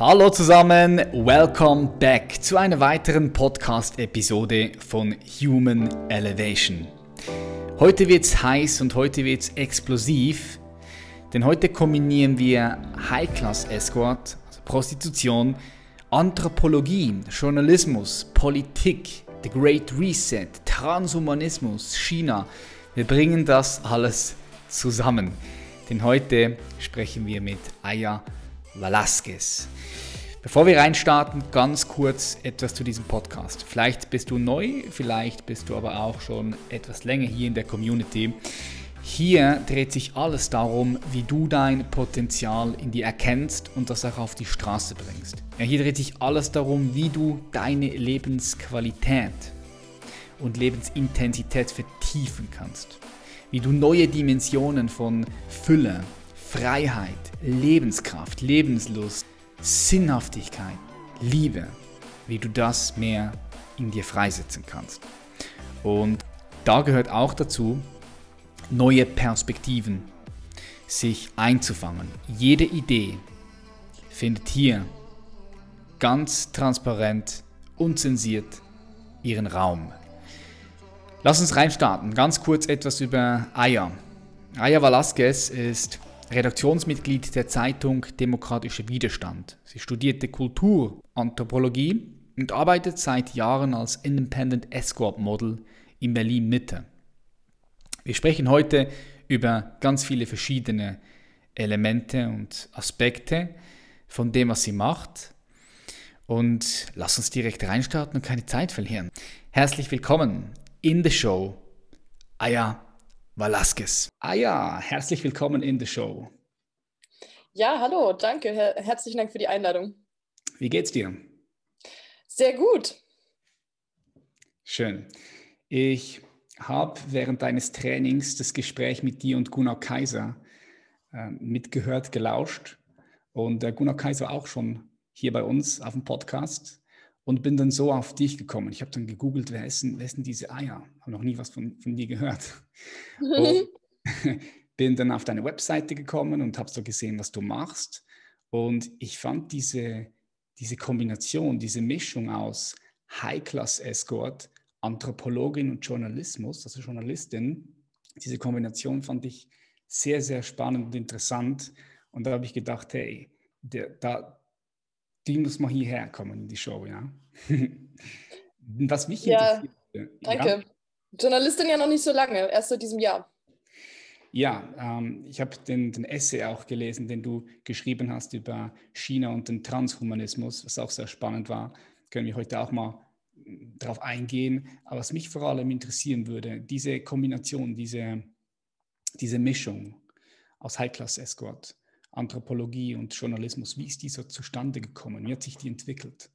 Hallo zusammen, welcome back zu einer weiteren Podcast-Episode von Human Elevation. Heute wird's heiß und heute wird's explosiv, denn heute kombinieren wir High-Class Escort, also Prostitution, Anthropologie, Journalismus, Politik, The Great Reset, Transhumanismus, China. Wir bringen das alles zusammen. Denn heute sprechen wir mit Aya Velasquez. Bevor wir reinstarten, ganz kurz etwas zu diesem Podcast. Vielleicht bist du neu, vielleicht bist du aber auch schon etwas länger hier in der Community. Hier dreht sich alles darum, wie du dein Potenzial in dir erkennst und das auch auf die Straße bringst. Ja, hier dreht sich alles darum, wie du deine Lebensqualität und Lebensintensität vertiefen kannst. Wie du neue Dimensionen von Fülle, Freiheit, Lebenskraft, Lebenslust, Sinnhaftigkeit, Liebe, wie du das mehr in dir freisetzen kannst. Und da gehört auch dazu, neue Perspektiven sich einzufangen. Jede Idee findet hier ganz transparent, unzensiert ihren Raum. Lass uns reinstarten. Ganz kurz etwas über Aya. Aya Velasquez ist Redaktionsmitglied der Zeitung Demokratischer Widerstand. Sie studierte Kulturanthropologie und arbeitet seit Jahren als Independent Escort Model in Berlin Mitte. Wir sprechen heute über ganz viele verschiedene Elemente und Aspekte von dem, was sie macht. Und lass uns direkt reinstarten und keine Zeit verlieren. Herzlich willkommen in the show, Aya Velasquez. Ah ja, herzlich willkommen in the show. Ja, hallo, danke. Her herzlichen Dank für die Einladung. Wie geht's dir? Sehr gut. Schön. Ich habe während deines Trainings das Gespräch mit dir und Gunnar Kaiser äh, mitgehört, gelauscht. Und äh, Gunnar Kaiser auch schon hier bei uns auf dem Podcast und bin dann so auf dich gekommen. Ich habe dann gegoogelt, wer ist denn, wer ist denn diese Eier? Habe noch nie was von, von dir gehört. Und bin dann auf deine Webseite gekommen und habe so gesehen, was du machst. Und ich fand diese, diese Kombination, diese Mischung aus High-Class-Escort, Anthropologin und Journalismus, also Journalistin, diese Kombination fand ich sehr, sehr spannend und interessant. Und da habe ich gedacht, hey, der, da, die muss mal hierher kommen in die Show, ja. Was mich ja, Danke. Ja? Journalistin ja noch nicht so lange, erst seit diesem Jahr. Ja, ähm, ich habe den, den, Essay auch gelesen, den du geschrieben hast über China und den Transhumanismus, was auch sehr spannend war. Können wir heute auch mal mm, darauf eingehen. Aber was mich vor allem interessieren würde, diese Kombination, diese, diese Mischung aus High-Class-Escort Anthropologie und Journalismus. Wie ist dieser zustande gekommen? Wie hat sich die entwickelt?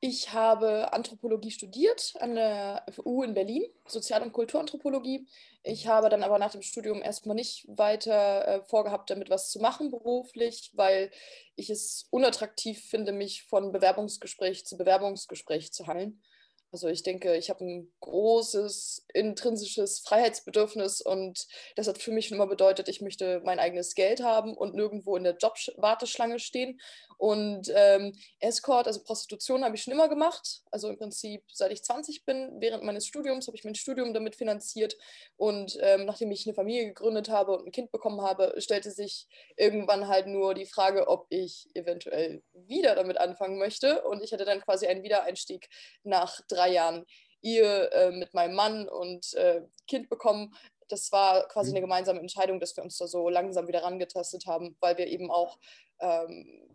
Ich habe Anthropologie studiert an der FU in Berlin, Sozial- und Kulturanthropologie. Ich habe dann aber nach dem Studium erstmal nicht weiter äh, vorgehabt, damit was zu machen beruflich, weil ich es unattraktiv finde, mich von Bewerbungsgespräch zu Bewerbungsgespräch zu halten. Also ich denke, ich habe ein großes intrinsisches Freiheitsbedürfnis und das hat für mich immer bedeutet, ich möchte mein eigenes Geld haben und nirgendwo in der Jobwarteschlange stehen. Und ähm, Escort, also Prostitution, habe ich schon immer gemacht. Also im Prinzip, seit ich 20 bin, während meines Studiums, habe ich mein Studium damit finanziert. Und ähm, nachdem ich eine Familie gegründet habe und ein Kind bekommen habe, stellte sich irgendwann halt nur die Frage, ob ich eventuell wieder damit anfangen möchte. Und ich hatte dann quasi einen Wiedereinstieg nach drei drei Jahren Ehe äh, mit meinem Mann und äh, Kind bekommen. Das war quasi mhm. eine gemeinsame Entscheidung, dass wir uns da so langsam wieder rangetastet haben, weil wir eben auch ähm,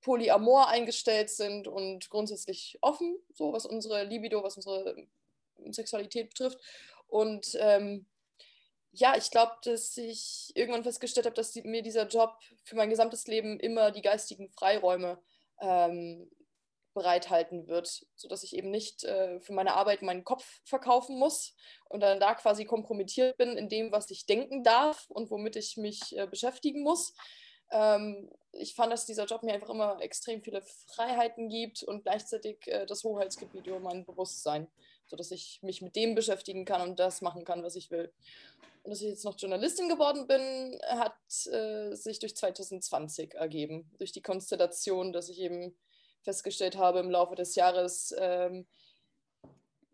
polyamor eingestellt sind und grundsätzlich offen, so was unsere Libido, was unsere Sexualität betrifft. Und ähm, ja, ich glaube, dass ich irgendwann festgestellt habe, dass die, mir dieser Job für mein gesamtes Leben immer die geistigen Freiräume ähm, bereithalten wird, sodass ich eben nicht äh, für meine Arbeit meinen Kopf verkaufen muss und dann da quasi kompromittiert bin in dem, was ich denken darf und womit ich mich äh, beschäftigen muss. Ähm, ich fand, dass dieser Job mir einfach immer extrem viele Freiheiten gibt und gleichzeitig äh, das Hoheitsgebiet über mein Bewusstsein. sodass ich mich mit dem beschäftigen kann und das machen kann, was ich will. Und dass ich jetzt noch Journalistin geworden bin, hat äh, sich durch 2020 ergeben, durch die Konstellation, dass ich eben festgestellt habe im Laufe des Jahres, ähm,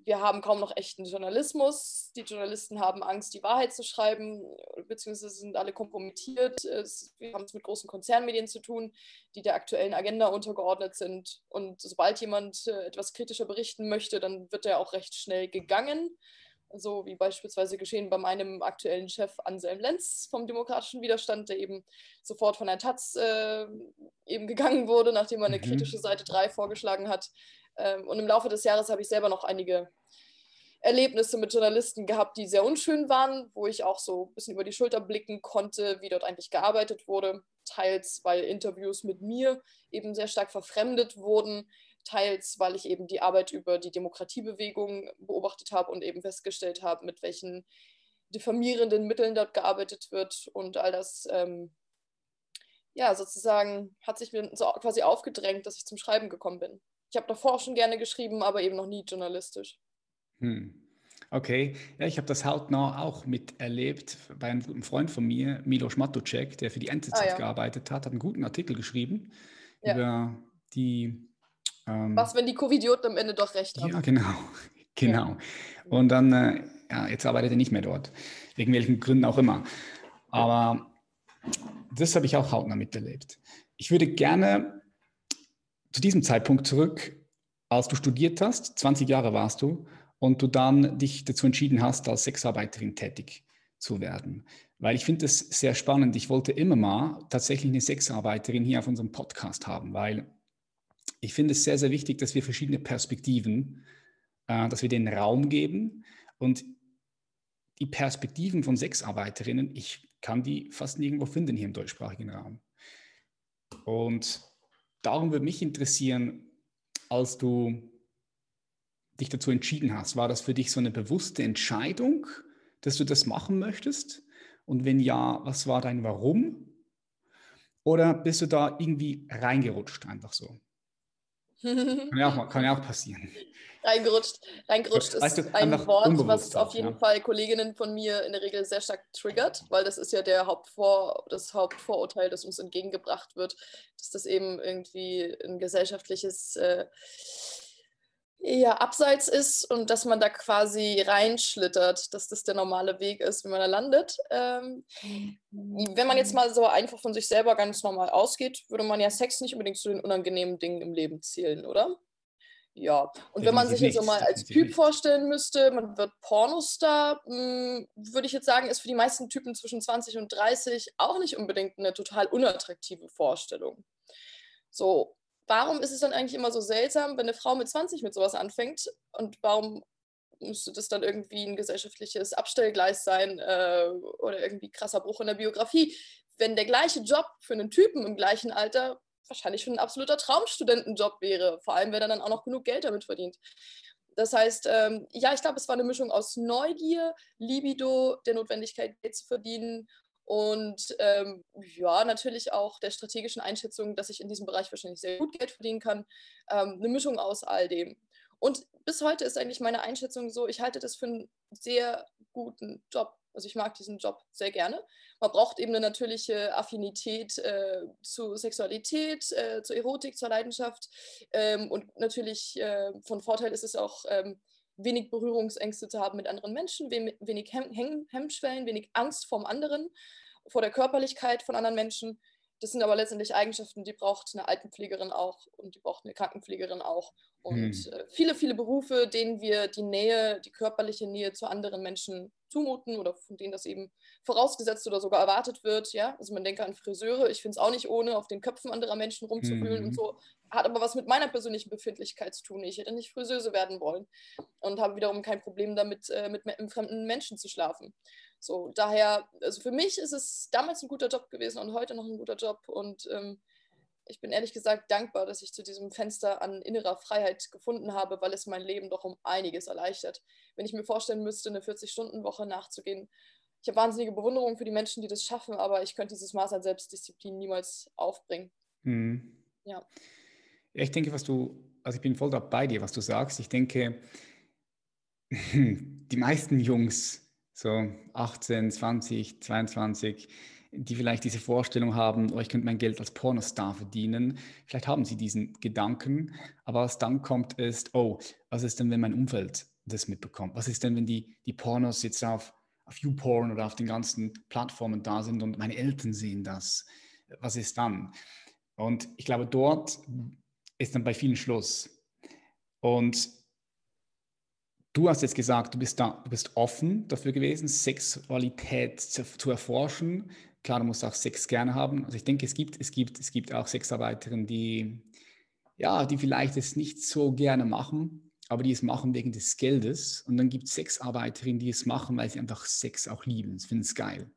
wir haben kaum noch echten Journalismus. Die Journalisten haben Angst, die Wahrheit zu schreiben, beziehungsweise sind alle kompromittiert. wir haben es mit großen Konzernmedien zu tun, die der aktuellen Agenda untergeordnet sind. Und sobald jemand äh, etwas kritischer berichten möchte, dann wird er auch recht schnell gegangen. So wie beispielsweise geschehen bei meinem aktuellen Chef Anselm Lenz vom demokratischen Widerstand, der eben sofort von der Taz äh, eben gegangen wurde, nachdem er eine mhm. kritische Seite 3 vorgeschlagen hat. Ähm, und im Laufe des Jahres habe ich selber noch einige Erlebnisse mit Journalisten gehabt, die sehr unschön waren, wo ich auch so ein bisschen über die Schulter blicken konnte, wie dort eigentlich gearbeitet wurde. Teils, weil Interviews mit mir eben sehr stark verfremdet wurden, teils, weil ich eben die Arbeit über die Demokratiebewegung beobachtet habe und eben festgestellt habe, mit welchen diffamierenden Mitteln dort gearbeitet wird und all das, ähm, ja, sozusagen hat sich mir so quasi aufgedrängt, dass ich zum Schreiben gekommen bin. Ich habe davor auch schon gerne geschrieben, aber eben noch nie journalistisch. Hm. Okay, ja, ich habe das hautnah auch miterlebt bei einem guten Freund von mir, Milos Matucek, der für die NZZ ah, ja. gearbeitet hat, hat einen guten Artikel geschrieben ja. über die. Ähm, Was, wenn die Covidioten am Ende doch recht haben? Ja, genau. genau. Ja. Und dann, äh, ja, jetzt arbeitet er nicht mehr dort, wegen welchen Gründen auch immer. Aber das habe ich auch hautnah miterlebt. Ich würde gerne zu diesem Zeitpunkt zurück, als du studiert hast, 20 Jahre warst du, und du dann dich dazu entschieden hast, als Sexarbeiterin tätig zu werden. Weil ich finde es sehr spannend. Ich wollte immer mal tatsächlich eine Sexarbeiterin hier auf unserem Podcast haben, weil ich finde es sehr, sehr wichtig, dass wir verschiedene Perspektiven, äh, dass wir den Raum geben. Und die Perspektiven von Sexarbeiterinnen, ich kann die fast nirgendwo finden hier im deutschsprachigen Raum. Und darum würde mich interessieren, als du dich dazu entschieden hast, war das für dich so eine bewusste Entscheidung, dass du das machen möchtest? Und wenn ja, was war dein Warum? Oder bist du da irgendwie reingerutscht, einfach so? Kann, ja auch, kann ja auch passieren. Reingerutscht, reingerutscht weißt ist ein Wort, was auf jeden ja. Fall Kolleginnen von mir in der Regel sehr stark triggert, weil das ist ja der Hauptvor, das Hauptvorurteil, das uns entgegengebracht wird, dass das eben irgendwie ein gesellschaftliches äh, eher abseits ist und dass man da quasi reinschlittert, dass das der normale Weg ist, wie man da landet. Ähm, wenn man jetzt mal so einfach von sich selber ganz normal ausgeht, würde man ja Sex nicht unbedingt zu den unangenehmen Dingen im Leben zählen, oder? Ja, und wenn man sich jetzt so mal als Typ vorstellen müsste, man wird Pornostar, hm, würde ich jetzt sagen, ist für die meisten Typen zwischen 20 und 30 auch nicht unbedingt eine total unattraktive Vorstellung. So, warum ist es dann eigentlich immer so seltsam, wenn eine Frau mit 20 mit sowas anfängt und warum müsste das dann irgendwie ein gesellschaftliches Abstellgleis sein äh, oder irgendwie krasser Bruch in der Biografie, wenn der gleiche Job für einen Typen im gleichen Alter wahrscheinlich schon ein absoluter Traumstudentenjob wäre, vor allem wenn er dann auch noch genug Geld damit verdient. Das heißt, ähm, ja, ich glaube, es war eine Mischung aus Neugier, Libido, der Notwendigkeit, Geld zu verdienen und ähm, ja, natürlich auch der strategischen Einschätzung, dass ich in diesem Bereich wahrscheinlich sehr gut Geld verdienen kann. Ähm, eine Mischung aus all dem. Und bis heute ist eigentlich meine Einschätzung so, ich halte das für einen sehr guten Job. Also ich mag diesen Job sehr gerne. Man braucht eben eine natürliche Affinität äh, zu Sexualität, äh, zur Erotik, zur Leidenschaft. Ähm, und natürlich äh, von Vorteil ist es auch, ähm, wenig Berührungsängste zu haben mit anderen Menschen, wenig Hem Hemmschwellen, wenig Angst vom anderen, vor der Körperlichkeit von anderen Menschen. Das sind aber letztendlich Eigenschaften, die braucht eine Altenpflegerin auch und die braucht eine Krankenpflegerin auch. Und hm. Äh, viele, viele Berufe, denen wir die Nähe, die körperliche Nähe zu anderen Menschen zumuten oder von denen das eben vorausgesetzt oder sogar erwartet wird. Ja? Also man denke an Friseure. Ich finde es auch nicht ohne, auf den Köpfen anderer Menschen rumzuwühlen mhm. und so. Hat aber was mit meiner persönlichen Befindlichkeit zu tun. Ich hätte nicht Friseuse werden wollen und habe wiederum kein Problem damit, äh, mit einem fremden Menschen zu schlafen. So, daher, also für mich ist es damals ein guter Job gewesen und heute noch ein guter Job und ähm, ich bin ehrlich gesagt dankbar, dass ich zu diesem Fenster an innerer Freiheit gefunden habe, weil es mein Leben doch um einiges erleichtert. Wenn ich mir vorstellen müsste, eine 40-Stunden-Woche nachzugehen, ich habe wahnsinnige Bewunderung für die Menschen, die das schaffen, aber ich könnte dieses Maß an Selbstdisziplin niemals aufbringen. Mhm. Ja. Ich denke, was du, also ich bin voll bei dir, was du sagst. Ich denke, die meisten Jungs, so 18, 20, 22, die vielleicht diese Vorstellung haben, oh, ich könnte mein Geld als Pornostar verdienen. Vielleicht haben sie diesen Gedanken, aber was dann kommt ist, oh, was ist denn, wenn mein Umfeld das mitbekommt? Was ist denn, wenn die, die Pornos jetzt auf, auf YouPorn oder auf den ganzen Plattformen da sind und meine Eltern sehen das? Was ist dann? Und ich glaube, dort ist dann bei vielen Schluss. Und Du hast jetzt gesagt, du bist, da, du bist offen dafür gewesen, Sexualität zu, zu, erforschen. Klar, du musst auch Sex gerne haben. Also ich denke, es gibt, es gibt, es gibt auch Sexarbeiterinnen, die, ja, die vielleicht es nicht so gerne machen, aber die es machen wegen des Geldes. Und dann gibt es Sexarbeiterinnen, die es machen, weil sie einfach Sex auch lieben. Sie finden es geil.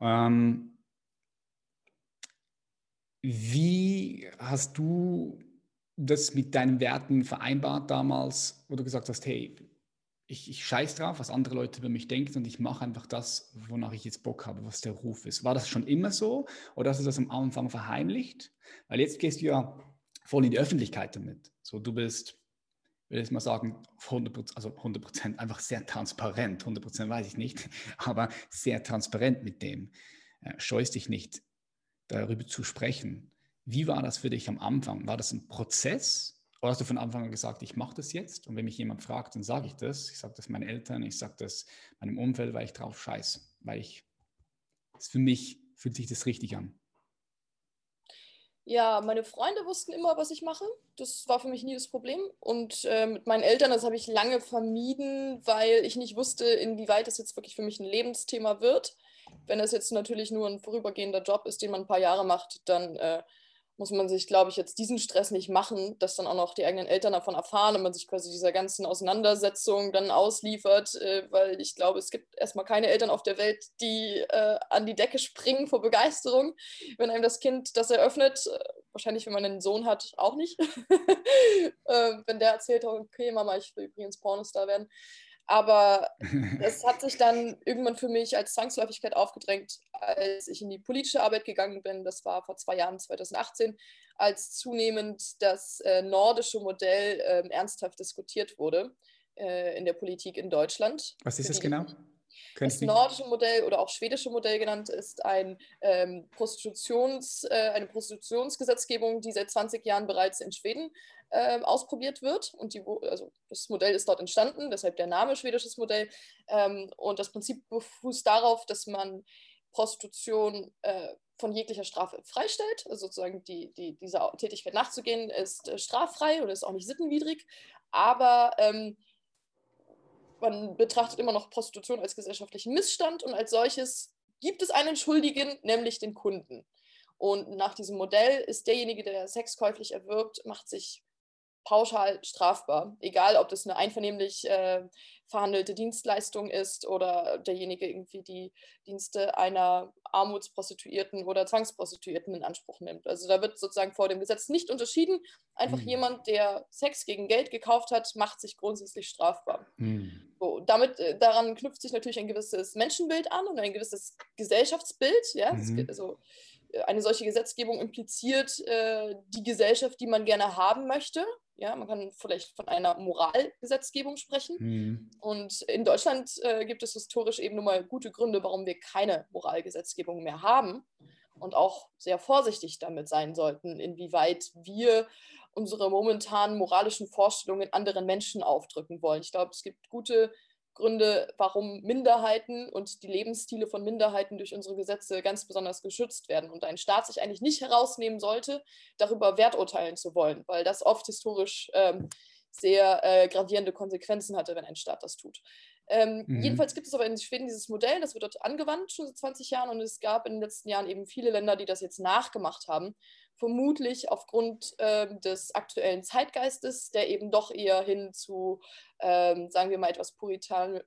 Ähm, wie hast du das mit deinen Werten vereinbart damals, wo du gesagt hast, hey, ich, ich scheiß drauf, was andere Leute über mich denken und ich mache einfach das, wonach ich jetzt Bock habe, was der Ruf ist. War das schon immer so oder hast du das am Anfang verheimlicht? Weil jetzt gehst du ja voll in die Öffentlichkeit damit. So, du bist, will ich mal sagen, 100%, also 100 einfach sehr transparent. 100% weiß ich nicht, aber sehr transparent mit dem. Äh, scheust dich nicht, darüber zu sprechen. Wie war das für dich am Anfang? War das ein Prozess oder hast du von Anfang an gesagt, ich mache das jetzt? Und wenn mich jemand fragt, dann sage ich das. Ich sage das meinen Eltern, ich sage das meinem Umfeld, weil ich drauf scheiße, weil ich, für mich fühlt sich das richtig an. Ja, meine Freunde wussten immer, was ich mache. Das war für mich nie das Problem. Und äh, mit meinen Eltern, das habe ich lange vermieden, weil ich nicht wusste, inwieweit das jetzt wirklich für mich ein Lebensthema wird. Wenn das jetzt natürlich nur ein vorübergehender Job ist, den man ein paar Jahre macht, dann äh, muss man sich, glaube ich, jetzt diesen Stress nicht machen, dass dann auch noch die eigenen Eltern davon erfahren und man sich quasi dieser ganzen Auseinandersetzung dann ausliefert, äh, weil ich glaube, es gibt erstmal keine Eltern auf der Welt, die äh, an die Decke springen vor Begeisterung, wenn einem das Kind das eröffnet. Äh, wahrscheinlich, wenn man einen Sohn hat, auch nicht. äh, wenn der erzählt, okay, Mama, ich will übrigens Pornostar werden. Aber es hat sich dann irgendwann für mich als Zwangsläufigkeit aufgedrängt, als ich in die politische Arbeit gegangen bin. Das war vor zwei Jahren, 2018, als zunehmend das äh, nordische Modell äh, ernsthaft diskutiert wurde äh, in der Politik in Deutschland. Was ist das genau? Das nordische Modell oder auch schwedische Modell genannt ist ein, ähm, Prostitutions, äh, eine Prostitutionsgesetzgebung, die seit 20 Jahren bereits in Schweden äh, ausprobiert wird. Und die, also das Modell ist dort entstanden, deshalb der Name schwedisches Modell. Ähm, und das Prinzip befußt darauf, dass man Prostitution äh, von jeglicher Strafe freistellt. Also sozusagen die, die, dieser Tätigkeit nachzugehen ist äh, straffrei oder ist auch nicht sittenwidrig. Aber ähm, man betrachtet immer noch Prostitution als gesellschaftlichen Missstand und als solches gibt es einen Schuldigen, nämlich den Kunden. Und nach diesem Modell ist derjenige, der Sex käuflich erwirbt, macht sich pauschal strafbar. Egal, ob das eine einvernehmlich äh, verhandelte Dienstleistung ist oder derjenige irgendwie die Dienste einer Armutsprostituierten oder Zwangsprostituierten in Anspruch nimmt. Also da wird sozusagen vor dem Gesetz nicht unterschieden. Einfach mhm. jemand, der Sex gegen Geld gekauft hat, macht sich grundsätzlich strafbar. Mhm. So, damit, äh, daran knüpft sich natürlich ein gewisses Menschenbild an und ein gewisses Gesellschaftsbild. Ja? Mhm. also, eine solche Gesetzgebung impliziert äh, die Gesellschaft, die man gerne haben möchte. Ja, man kann vielleicht von einer Moralgesetzgebung sprechen. Mhm. Und in Deutschland äh, gibt es historisch eben nun mal gute Gründe, warum wir keine Moralgesetzgebung mehr haben und auch sehr vorsichtig damit sein sollten, inwieweit wir unsere momentanen moralischen Vorstellungen anderen Menschen aufdrücken wollen. Ich glaube, es gibt gute Gründe, warum Minderheiten und die Lebensstile von Minderheiten durch unsere Gesetze ganz besonders geschützt werden und ein Staat sich eigentlich nicht herausnehmen sollte, darüber werturteilen zu wollen, weil das oft historisch ähm, sehr äh, gravierende Konsequenzen hatte, wenn ein Staat das tut. Ähm, mhm. Jedenfalls gibt es aber in Schweden dieses Modell, das wird dort angewandt schon seit 20 Jahren und es gab in den letzten Jahren eben viele Länder, die das jetzt nachgemacht haben vermutlich aufgrund ähm, des aktuellen Zeitgeistes, der eben doch eher hin zu, ähm, sagen wir mal, etwas Puritan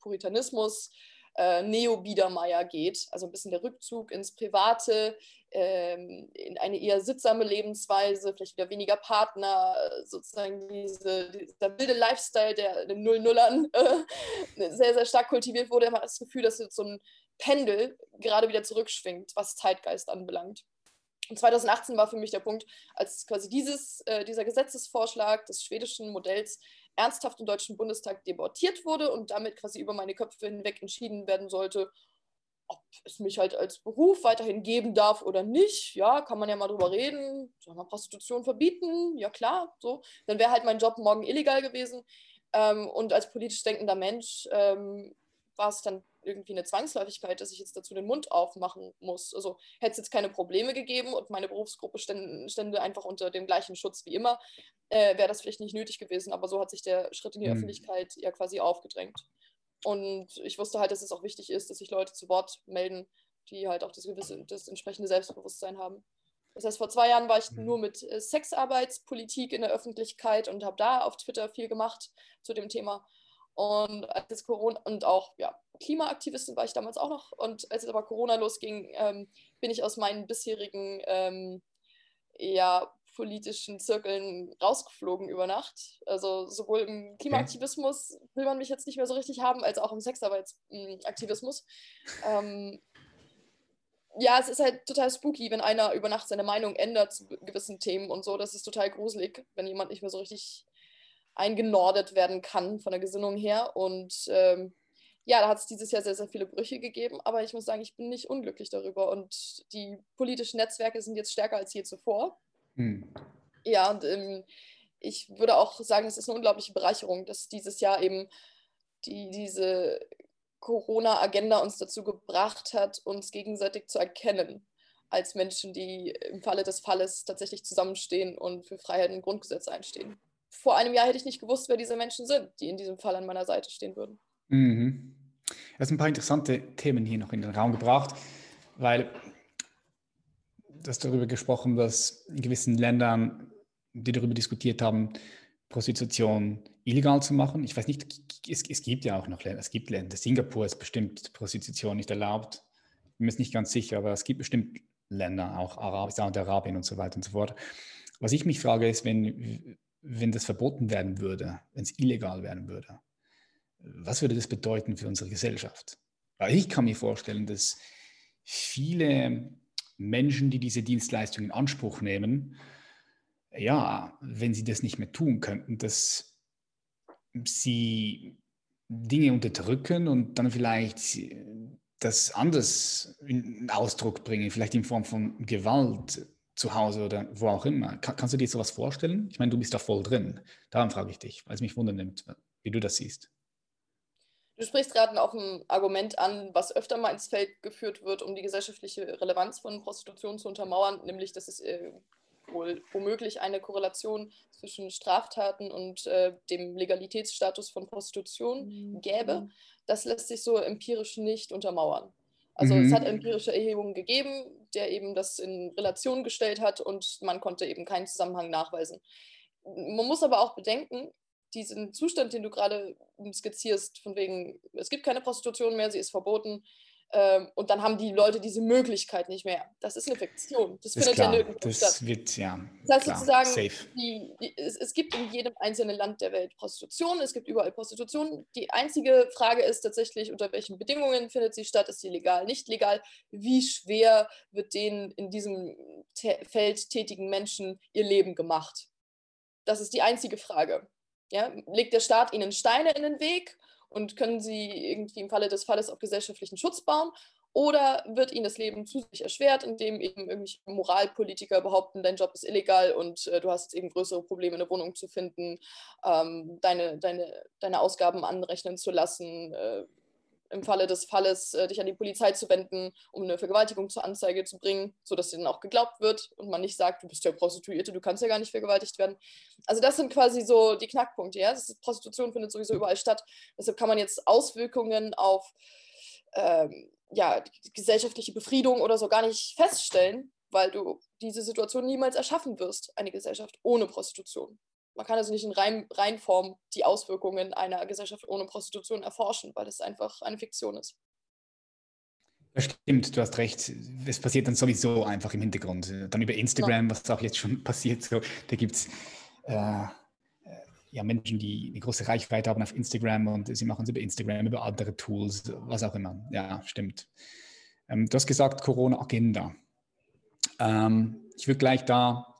Puritanismus, äh, Neo-Biedermeier geht. Also ein bisschen der Rückzug ins Private, ähm, in eine eher sittsame Lebensweise, vielleicht wieder weniger Partner, sozusagen diese, dieser wilde Lifestyle, der den Null-Nullern äh, sehr, sehr stark kultiviert wurde. Man hat das Gefühl, dass jetzt so ein Pendel gerade wieder zurückschwingt, was Zeitgeist anbelangt. Und 2018 war für mich der Punkt, als quasi dieses, äh, dieser Gesetzesvorschlag des schwedischen Modells ernsthaft im Deutschen Bundestag debattiert wurde und damit quasi über meine Köpfe hinweg entschieden werden sollte, ob es mich halt als Beruf weiterhin geben darf oder nicht. Ja, kann man ja mal drüber reden. Soll man Prostitution verbieten? Ja, klar. So. Dann wäre halt mein Job morgen illegal gewesen. Ähm, und als politisch denkender Mensch ähm, war es dann irgendwie eine Zwangsläufigkeit, dass ich jetzt dazu den Mund aufmachen muss. Also hätte es jetzt keine Probleme gegeben und meine Berufsgruppe stände, stände einfach unter dem gleichen Schutz wie immer, äh, wäre das vielleicht nicht nötig gewesen. Aber so hat sich der Schritt in die mhm. Öffentlichkeit ja quasi aufgedrängt. Und ich wusste halt, dass es auch wichtig ist, dass sich Leute zu Wort melden, die halt auch das gewisse, das entsprechende Selbstbewusstsein haben. Das heißt, vor zwei Jahren war ich mhm. nur mit äh, Sexarbeitspolitik in der Öffentlichkeit und habe da auf Twitter viel gemacht zu dem Thema. Und als Corona und auch ja, Klimaaktivistin war ich damals auch noch. Und als es aber Corona losging, ähm, bin ich aus meinen bisherigen ähm, ja, politischen Zirkeln rausgeflogen über Nacht. Also sowohl im Klimaaktivismus will man mich jetzt nicht mehr so richtig haben, als auch im Sexarbeitsaktivismus. Ähm, ja, es ist halt total spooky, wenn einer über Nacht seine Meinung ändert zu gewissen Themen und so. Das ist total gruselig, wenn jemand nicht mehr so richtig eingenordet werden kann von der Gesinnung her. Und ähm, ja, da hat es dieses Jahr sehr, sehr viele Brüche gegeben, aber ich muss sagen, ich bin nicht unglücklich darüber. Und die politischen Netzwerke sind jetzt stärker als je zuvor. Hm. Ja, und ähm, ich würde auch sagen, es ist eine unglaubliche Bereicherung, dass dieses Jahr eben die, diese Corona-Agenda uns dazu gebracht hat, uns gegenseitig zu erkennen als Menschen, die im Falle des Falles tatsächlich zusammenstehen und für Freiheit und Grundgesetze einstehen. Vor einem Jahr hätte ich nicht gewusst, wer diese Menschen sind, die in diesem Fall an meiner Seite stehen würden. Mhm. Du hast ein paar interessante Themen hier noch in den Raum gebracht, weil du hast darüber gesprochen, dass in gewissen Ländern, die darüber diskutiert haben, Prostitution illegal zu machen. Ich weiß nicht, es, es gibt ja auch noch Länder, es gibt Länder, Singapur ist bestimmt Prostitution nicht erlaubt. Ich bin mir nicht ganz sicher, aber es gibt bestimmt Länder, auch Arab, Saudi-Arabien und so weiter und so fort. Was ich mich frage, ist, wenn, wenn das verboten werden würde, wenn es illegal werden würde, was würde das bedeuten für unsere Gesellschaft? Weil ich kann mir vorstellen, dass viele Menschen, die diese Dienstleistung in Anspruch nehmen, ja, wenn sie das nicht mehr tun könnten, dass sie Dinge unterdrücken und dann vielleicht das anders in Ausdruck bringen, vielleicht in Form von Gewalt zu Hause oder wo auch immer. Kann, kannst du dir sowas vorstellen? Ich meine, du bist da voll drin. Daran frage ich dich, weil es mich wundernimmt, wie du das siehst. Du sprichst gerade auch ein Argument an, was öfter mal ins Feld geführt wird, um die gesellschaftliche Relevanz von Prostitution zu untermauern, nämlich, dass es äh, wohl womöglich eine Korrelation zwischen Straftaten und äh, dem Legalitätsstatus von Prostitution mhm. gäbe. Das lässt sich so empirisch nicht untermauern. Also mhm. es hat empirische Erhebungen gegeben, der eben das in Relation gestellt hat und man konnte eben keinen Zusammenhang nachweisen. Man muss aber auch bedenken, diesen Zustand, den du gerade skizzierst, von wegen, es gibt keine Prostitution mehr, sie ist verboten, ähm, und dann haben die Leute diese Möglichkeit nicht mehr. Das ist eine Fiktion. Das, das findet klar. ja nirgendwo das statt. Wird, ja, das heißt klar. sozusagen, die, die, es, es, gibt in jedem einzelnen Land der Welt Prostitution, es gibt überall Prostitution. Die einzige Frage ist tatsächlich, unter welchen Bedingungen findet sie statt? Ist sie legal, nicht legal? Wie schwer wird den in diesem Feld tätigen Menschen ihr Leben gemacht? Das ist die einzige Frage. Ja, legt der Staat ihnen Steine in den Weg und können sie irgendwie im Falle des Falles auf gesellschaftlichen Schutz bauen? Oder wird ihnen das Leben zu sich erschwert, indem eben irgendwelche Moralpolitiker behaupten, dein Job ist illegal und äh, du hast eben größere Probleme, eine Wohnung zu finden, ähm, deine, deine, deine Ausgaben anrechnen zu lassen, äh, im Falle des Falles äh, dich an die Polizei zu wenden, um eine Vergewaltigung zur Anzeige zu bringen, sodass dir dann auch geglaubt wird und man nicht sagt, du bist ja Prostituierte, du kannst ja gar nicht vergewaltigt werden. Also das sind quasi so die Knackpunkte. Ja? Ist, Prostitution findet sowieso überall statt. Deshalb kann man jetzt Auswirkungen auf ähm, ja, gesellschaftliche Befriedung oder so gar nicht feststellen, weil du diese Situation niemals erschaffen wirst, eine Gesellschaft ohne Prostitution. Man kann also nicht in rein, Reinform die Auswirkungen einer Gesellschaft ohne Prostitution erforschen, weil es einfach eine Fiktion ist. Das stimmt, du hast recht. Es passiert dann sowieso einfach im Hintergrund. Dann über Instagram, ja. was auch jetzt schon passiert, so, da gibt es äh, ja, Menschen, die eine große Reichweite haben auf Instagram und sie machen es über Instagram, über andere Tools, was auch immer. Ja, stimmt. Ähm, du hast gesagt, Corona-Agenda. Ähm, ich würde gleich da äh,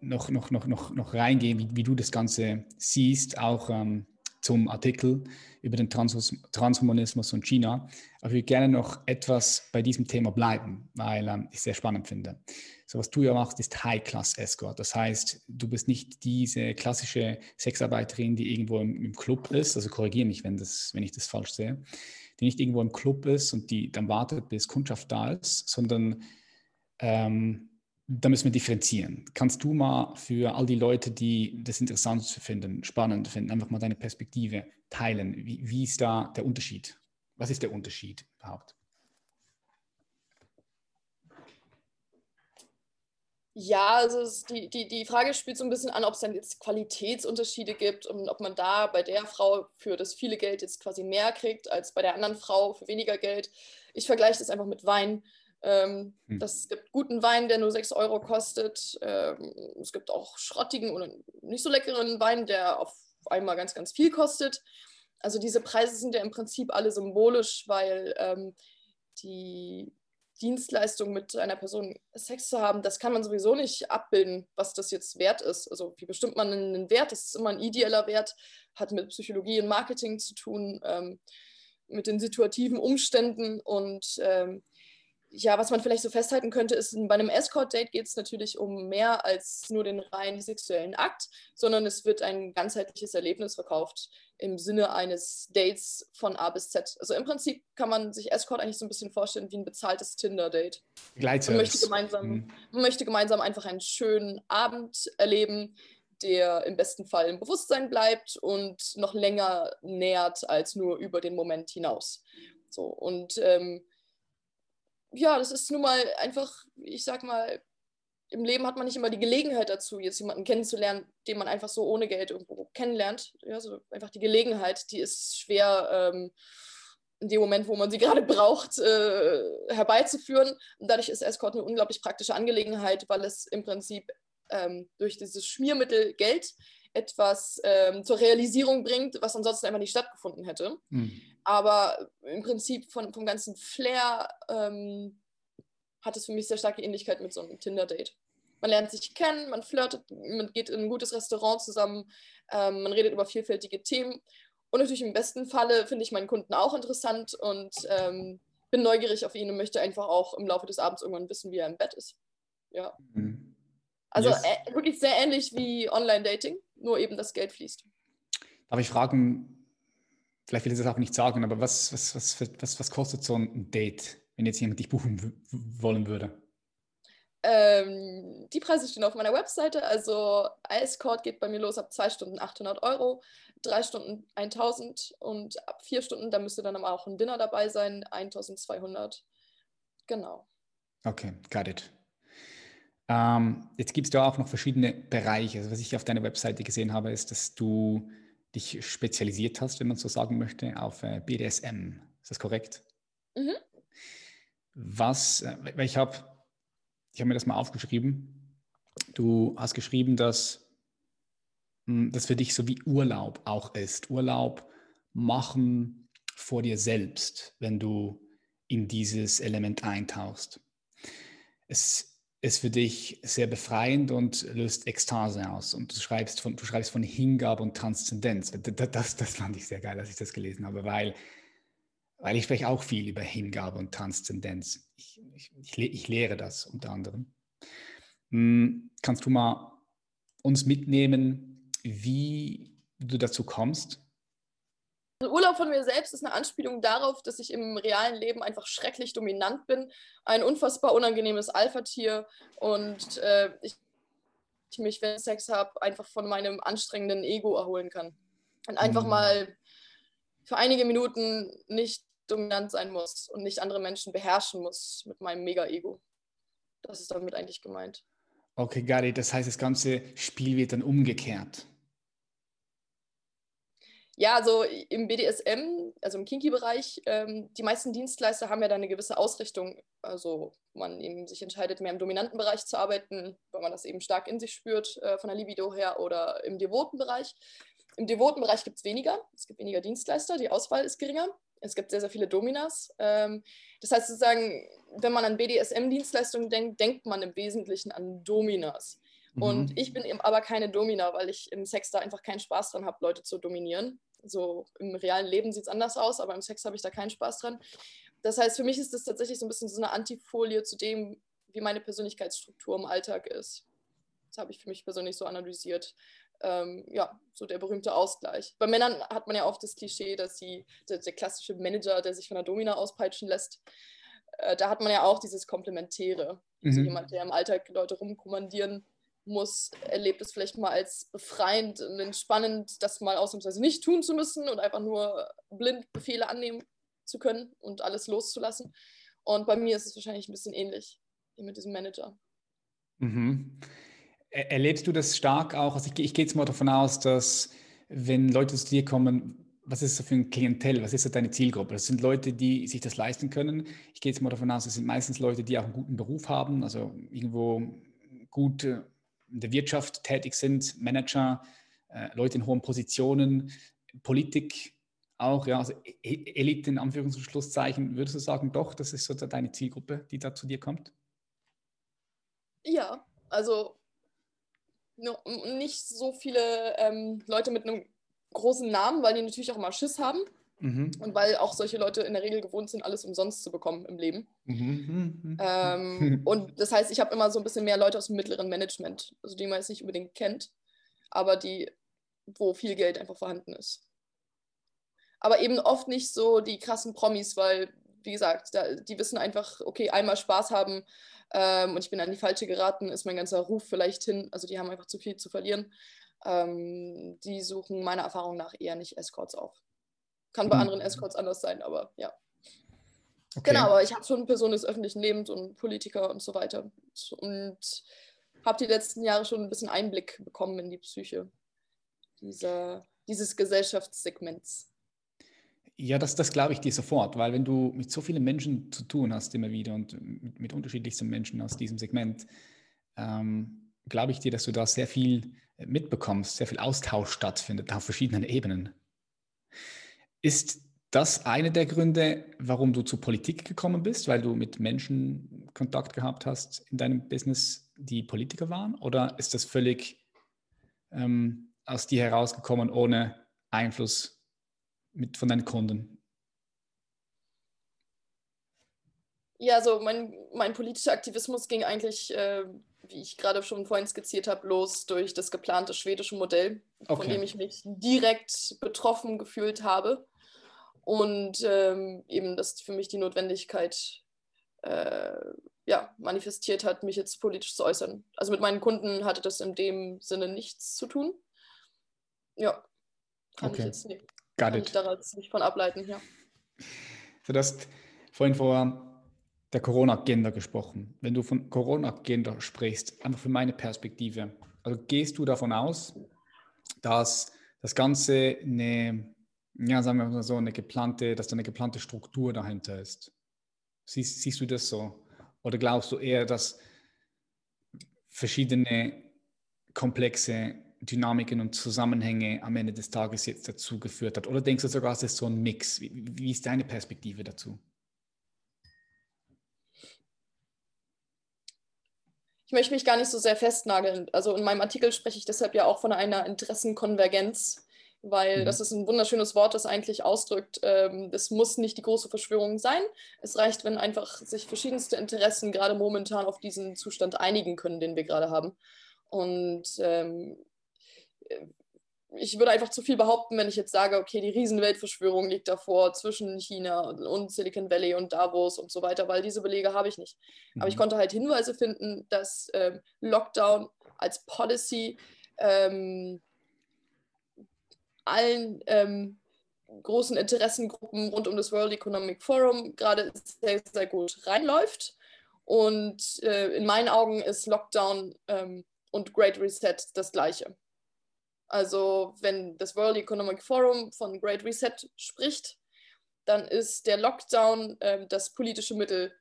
noch, noch, noch, noch, noch reingehen, wie, wie du das Ganze siehst, auch ähm, zum Artikel über den Trans Transhumanismus und China. Aber ich würde gerne noch etwas bei diesem Thema bleiben, weil ähm, ich es sehr spannend finde. So, was du ja machst, ist High-Class-Escort. Das heißt, du bist nicht diese klassische Sexarbeiterin, die irgendwo im, im Club ist, also korrigiere mich, wenn, das, wenn ich das falsch sehe, die nicht irgendwo im Club ist und die dann wartet, bis Kundschaft da ist, sondern ähm, da müssen wir differenzieren. Kannst du mal für all die Leute, die das interessant finden, spannend finden, einfach mal deine Perspektive teilen? Wie, wie ist da der Unterschied? Was ist der Unterschied überhaupt? Ja, also die, die, die Frage spielt so ein bisschen an, ob es dann jetzt Qualitätsunterschiede gibt und ob man da bei der Frau für das viele Geld jetzt quasi mehr kriegt als bei der anderen Frau für weniger Geld. Ich vergleiche das einfach mit Wein. Ähm, hm. Das gibt guten Wein, der nur 6 Euro kostet. Ähm, es gibt auch schrottigen oder nicht so leckeren Wein, der auf einmal ganz, ganz viel kostet. Also diese Preise sind ja im Prinzip alle symbolisch, weil ähm, die Dienstleistung mit einer Person Sex zu haben, das kann man sowieso nicht abbilden, was das jetzt wert ist. Also wie bestimmt man einen Wert? Das ist immer ein ideeller Wert, hat mit Psychologie und Marketing zu tun, ähm, mit den situativen Umständen und ähm, ja, was man vielleicht so festhalten könnte, ist, bei einem Escort-Date geht es natürlich um mehr als nur den rein sexuellen Akt, sondern es wird ein ganzheitliches Erlebnis verkauft im Sinne eines Dates von A bis Z. Also im Prinzip kann man sich Escort eigentlich so ein bisschen vorstellen wie ein bezahltes Tinder-Date. Man möchte, gemeinsam, mhm. man möchte gemeinsam einfach einen schönen Abend erleben, der im besten Fall im Bewusstsein bleibt und noch länger nährt als nur über den Moment hinaus. So, und ähm, ja, das ist nun mal einfach, ich sag mal, im Leben hat man nicht immer die Gelegenheit dazu, jetzt jemanden kennenzulernen, den man einfach so ohne Geld irgendwo kennenlernt. Ja, so einfach die Gelegenheit, die ist schwer ähm, in dem Moment, wo man sie gerade braucht, äh, herbeizuführen. Und dadurch ist Escort eine unglaublich praktische Angelegenheit, weil es im Prinzip ähm, durch dieses Schmiermittel Geld etwas ähm, zur Realisierung bringt, was ansonsten einfach nicht stattgefunden hätte. Mhm. Aber im Prinzip von, vom ganzen Flair ähm, hat es für mich sehr starke Ähnlichkeit mit so einem Tinder-Date. Man lernt sich kennen, man flirtet, man geht in ein gutes Restaurant zusammen, ähm, man redet über vielfältige Themen. Und natürlich im besten Falle finde ich meinen Kunden auch interessant und ähm, bin neugierig auf ihn und möchte einfach auch im Laufe des Abends irgendwann wissen, wie er im Bett ist. Ja. Mhm. Also yes. äh, wirklich sehr ähnlich wie Online-Dating, nur eben das Geld fließt. Darf ich fragen, vielleicht will ich das auch nicht sagen, aber was, was, was, was, was kostet so ein Date, wenn jetzt jemand dich buchen wollen würde? Ähm, die Preise stehen auf meiner Webseite. Also Escort geht bei mir los ab zwei Stunden 800 Euro, drei Stunden 1000 und ab vier Stunden, da müsste dann aber auch ein Dinner dabei sein, 1200. Genau. Okay, got it. Ähm, jetzt gibt es da auch noch verschiedene Bereiche. Also was ich auf deiner Webseite gesehen habe, ist, dass du dich spezialisiert hast, wenn man so sagen möchte, auf äh, BDSM. Ist das korrekt? Mhm. Was, äh, weil ich habe ich hab mir das mal aufgeschrieben. Du hast geschrieben, dass hm, das für dich so wie Urlaub auch ist. Urlaub machen vor dir selbst, wenn du in dieses Element eintauchst. Es ist für dich sehr befreiend und löst Ekstase aus. Und du schreibst von, du schreibst von Hingabe und Transzendenz. Das, das, das fand ich sehr geil, als ich das gelesen habe, weil, weil ich spreche auch viel über Hingabe und Transzendenz. Ich, ich, ich, ich lehre das unter anderem. Hm, kannst du mal uns mitnehmen, wie du dazu kommst, also Urlaub von mir selbst ist eine Anspielung darauf, dass ich im realen Leben einfach schrecklich dominant bin, ein unfassbar unangenehmes Alpha-Tier und äh, ich mich, wenn ich Sex habe, einfach von meinem anstrengenden Ego erholen kann. Und einfach mhm. mal für einige Minuten nicht dominant sein muss und nicht andere Menschen beherrschen muss mit meinem Mega-Ego. Das ist damit eigentlich gemeint. Okay, Gary, das heißt, das ganze Spiel wird dann umgekehrt. Ja, also im BDSM, also im Kinky-Bereich, ähm, die meisten Dienstleister haben ja da eine gewisse Ausrichtung. Also man eben sich entscheidet, mehr im dominanten Bereich zu arbeiten, weil man das eben stark in sich spürt, äh, von der Libido her, oder im devoten Bereich. Im devoten Bereich gibt es weniger. Es gibt weniger Dienstleister, die Auswahl ist geringer. Es gibt sehr, sehr viele Dominas. Ähm, das heißt sozusagen, wenn man an BDSM-Dienstleistungen denkt, denkt man im Wesentlichen an Dominas. Mhm. Und ich bin eben aber keine Domina, weil ich im Sex da einfach keinen Spaß dran habe, Leute zu dominieren. So im realen Leben sieht es anders aus, aber im Sex habe ich da keinen Spaß dran. Das heißt, für mich ist das tatsächlich so ein bisschen so eine Antifolie zu dem, wie meine Persönlichkeitsstruktur im Alltag ist. Das habe ich für mich persönlich so analysiert. Ähm, ja, so der berühmte Ausgleich. Bei Männern hat man ja oft das Klischee, dass sie, der, der klassische Manager, der sich von der Domina auspeitschen lässt, äh, da hat man ja auch dieses Komplementäre. Mhm. Also jemand, der im Alltag Leute rumkommandieren muss, erlebt es vielleicht mal als befreiend und entspannend, das mal ausnahmsweise nicht tun zu müssen und einfach nur blind Befehle annehmen zu können und alles loszulassen. Und bei mir ist es wahrscheinlich ein bisschen ähnlich mit diesem Manager. Mhm. Erlebst du das stark auch? Also ich, ich gehe jetzt mal davon aus, dass wenn Leute zu dir kommen, was ist das für ein Klientel? Was ist das deine Zielgruppe? Das sind Leute, die sich das leisten können. Ich gehe jetzt mal davon aus, es sind meistens Leute, die auch einen guten Beruf haben, also irgendwo gut der Wirtschaft tätig sind, Manager, äh, Leute in hohen Positionen, Politik auch, ja, also e-, e-, Elite in Anführungs- und Schlusszeichen. Würdest du sagen, doch, das ist so deine Zielgruppe, die da zu dir kommt? Ja, also nicht so viele ähm, Leute mit einem großen Namen, weil die natürlich auch immer Schiss haben. Mhm. Und weil auch solche Leute in der Regel gewohnt sind, alles umsonst zu bekommen im Leben. Mhm. mhm. Ähm, und das heißt, ich habe immer so ein bisschen mehr Leute aus dem mittleren Management, also die man jetzt nicht unbedingt kennt, aber die, wo viel Geld einfach vorhanden ist. Aber eben oft nicht so die krassen Promis, weil, wie gesagt, da, die wissen einfach, okay, einmal Spaß haben ähm, und ich bin an die falsche geraten, ist mein ganzer Ruf vielleicht hin. Also die haben einfach zu viel zu verlieren ähm, die suchen meiner Erfahrung nach eher nicht Escorts auf. Kann bei mhm. anderen Escorts anders sein, aber ja. Okay. Genau, aber ich habe schon Personen des öffentlichen Lebens und Politiker und so weiter. Und habe die letzten Jahre schon ein bisschen Einblick bekommen in die Psyche dieser, dieses Gesellschaftssegments. Ja, das, das glaube ich dir sofort, weil wenn du mit so vielen Menschen zu tun hast immer wieder und mit, mit unterschiedlichsten Menschen aus diesem Segment, ähm, glaube ich dir, dass du da sehr viel mitbekommst, sehr viel Austausch stattfindet auf verschiedenen Ebenen. Ist das einer der Gründe, warum du zur Politik gekommen bist, weil du mit Menschen Kontakt gehabt hast in deinem Business, die Politiker waren? Oder ist das völlig ähm, aus dir herausgekommen ohne Einfluss mit, von deinen Kunden? Ja, also mein, mein politischer Aktivismus ging eigentlich äh, wie ich gerade schon vorhin skizziert habe, los durch das geplante schwedische Modell, okay. von dem ich mich direkt betroffen gefühlt habe. Und ähm, eben das für mich die Notwendigkeit äh, ja, manifestiert hat, mich jetzt politisch zu äußern. Also mit meinen Kunden hatte das in dem Sinne nichts zu tun. Ja, kann okay. ich jetzt nicht, kann ich daraus nicht von ableiten, ja. Du hast vorhin vor der Corona-Agenda gesprochen. Wenn du von Corona-Agenda sprichst, einfach für meine Perspektive, also gehst du davon aus, dass das Ganze eine, ja, sagen wir mal so, eine geplante, dass da eine geplante Struktur dahinter ist? Siehst, siehst du das so? Oder glaubst du eher, dass verschiedene komplexe Dynamiken und Zusammenhänge am Ende des Tages jetzt dazu geführt hat? Oder denkst du sogar, es ist so ein Mix? Wie, wie ist deine Perspektive dazu? ich möchte mich gar nicht so sehr festnageln. Also in meinem Artikel spreche ich deshalb ja auch von einer Interessenkonvergenz, weil mhm. das ist ein wunderschönes Wort, das eigentlich ausdrückt, ähm, das muss nicht die große Verschwörung sein. Es reicht, wenn einfach sich verschiedenste Interessen gerade momentan auf diesen Zustand einigen können, den wir gerade haben. Und ähm, ich würde einfach zu viel behaupten, wenn ich jetzt sage, okay, die Riesenweltverschwörung liegt davor zwischen China und Silicon Valley und Davos und so weiter, weil diese Belege habe ich nicht. Mhm. Aber ich mhm. konnte halt Hinweise finden, dass ähm, Lockdown als Policy ähm, allen ähm, großen Interessengruppen rund um das World Economic Forum gerade sehr, sehr gut reinläuft. Und äh, in meinen Augen ist Lockdown ähm, und Great Reset das gleiche. Also wenn das World Economic Forum von Great Reset spricht, dann ist der Lockdown äh, das politische Mittel,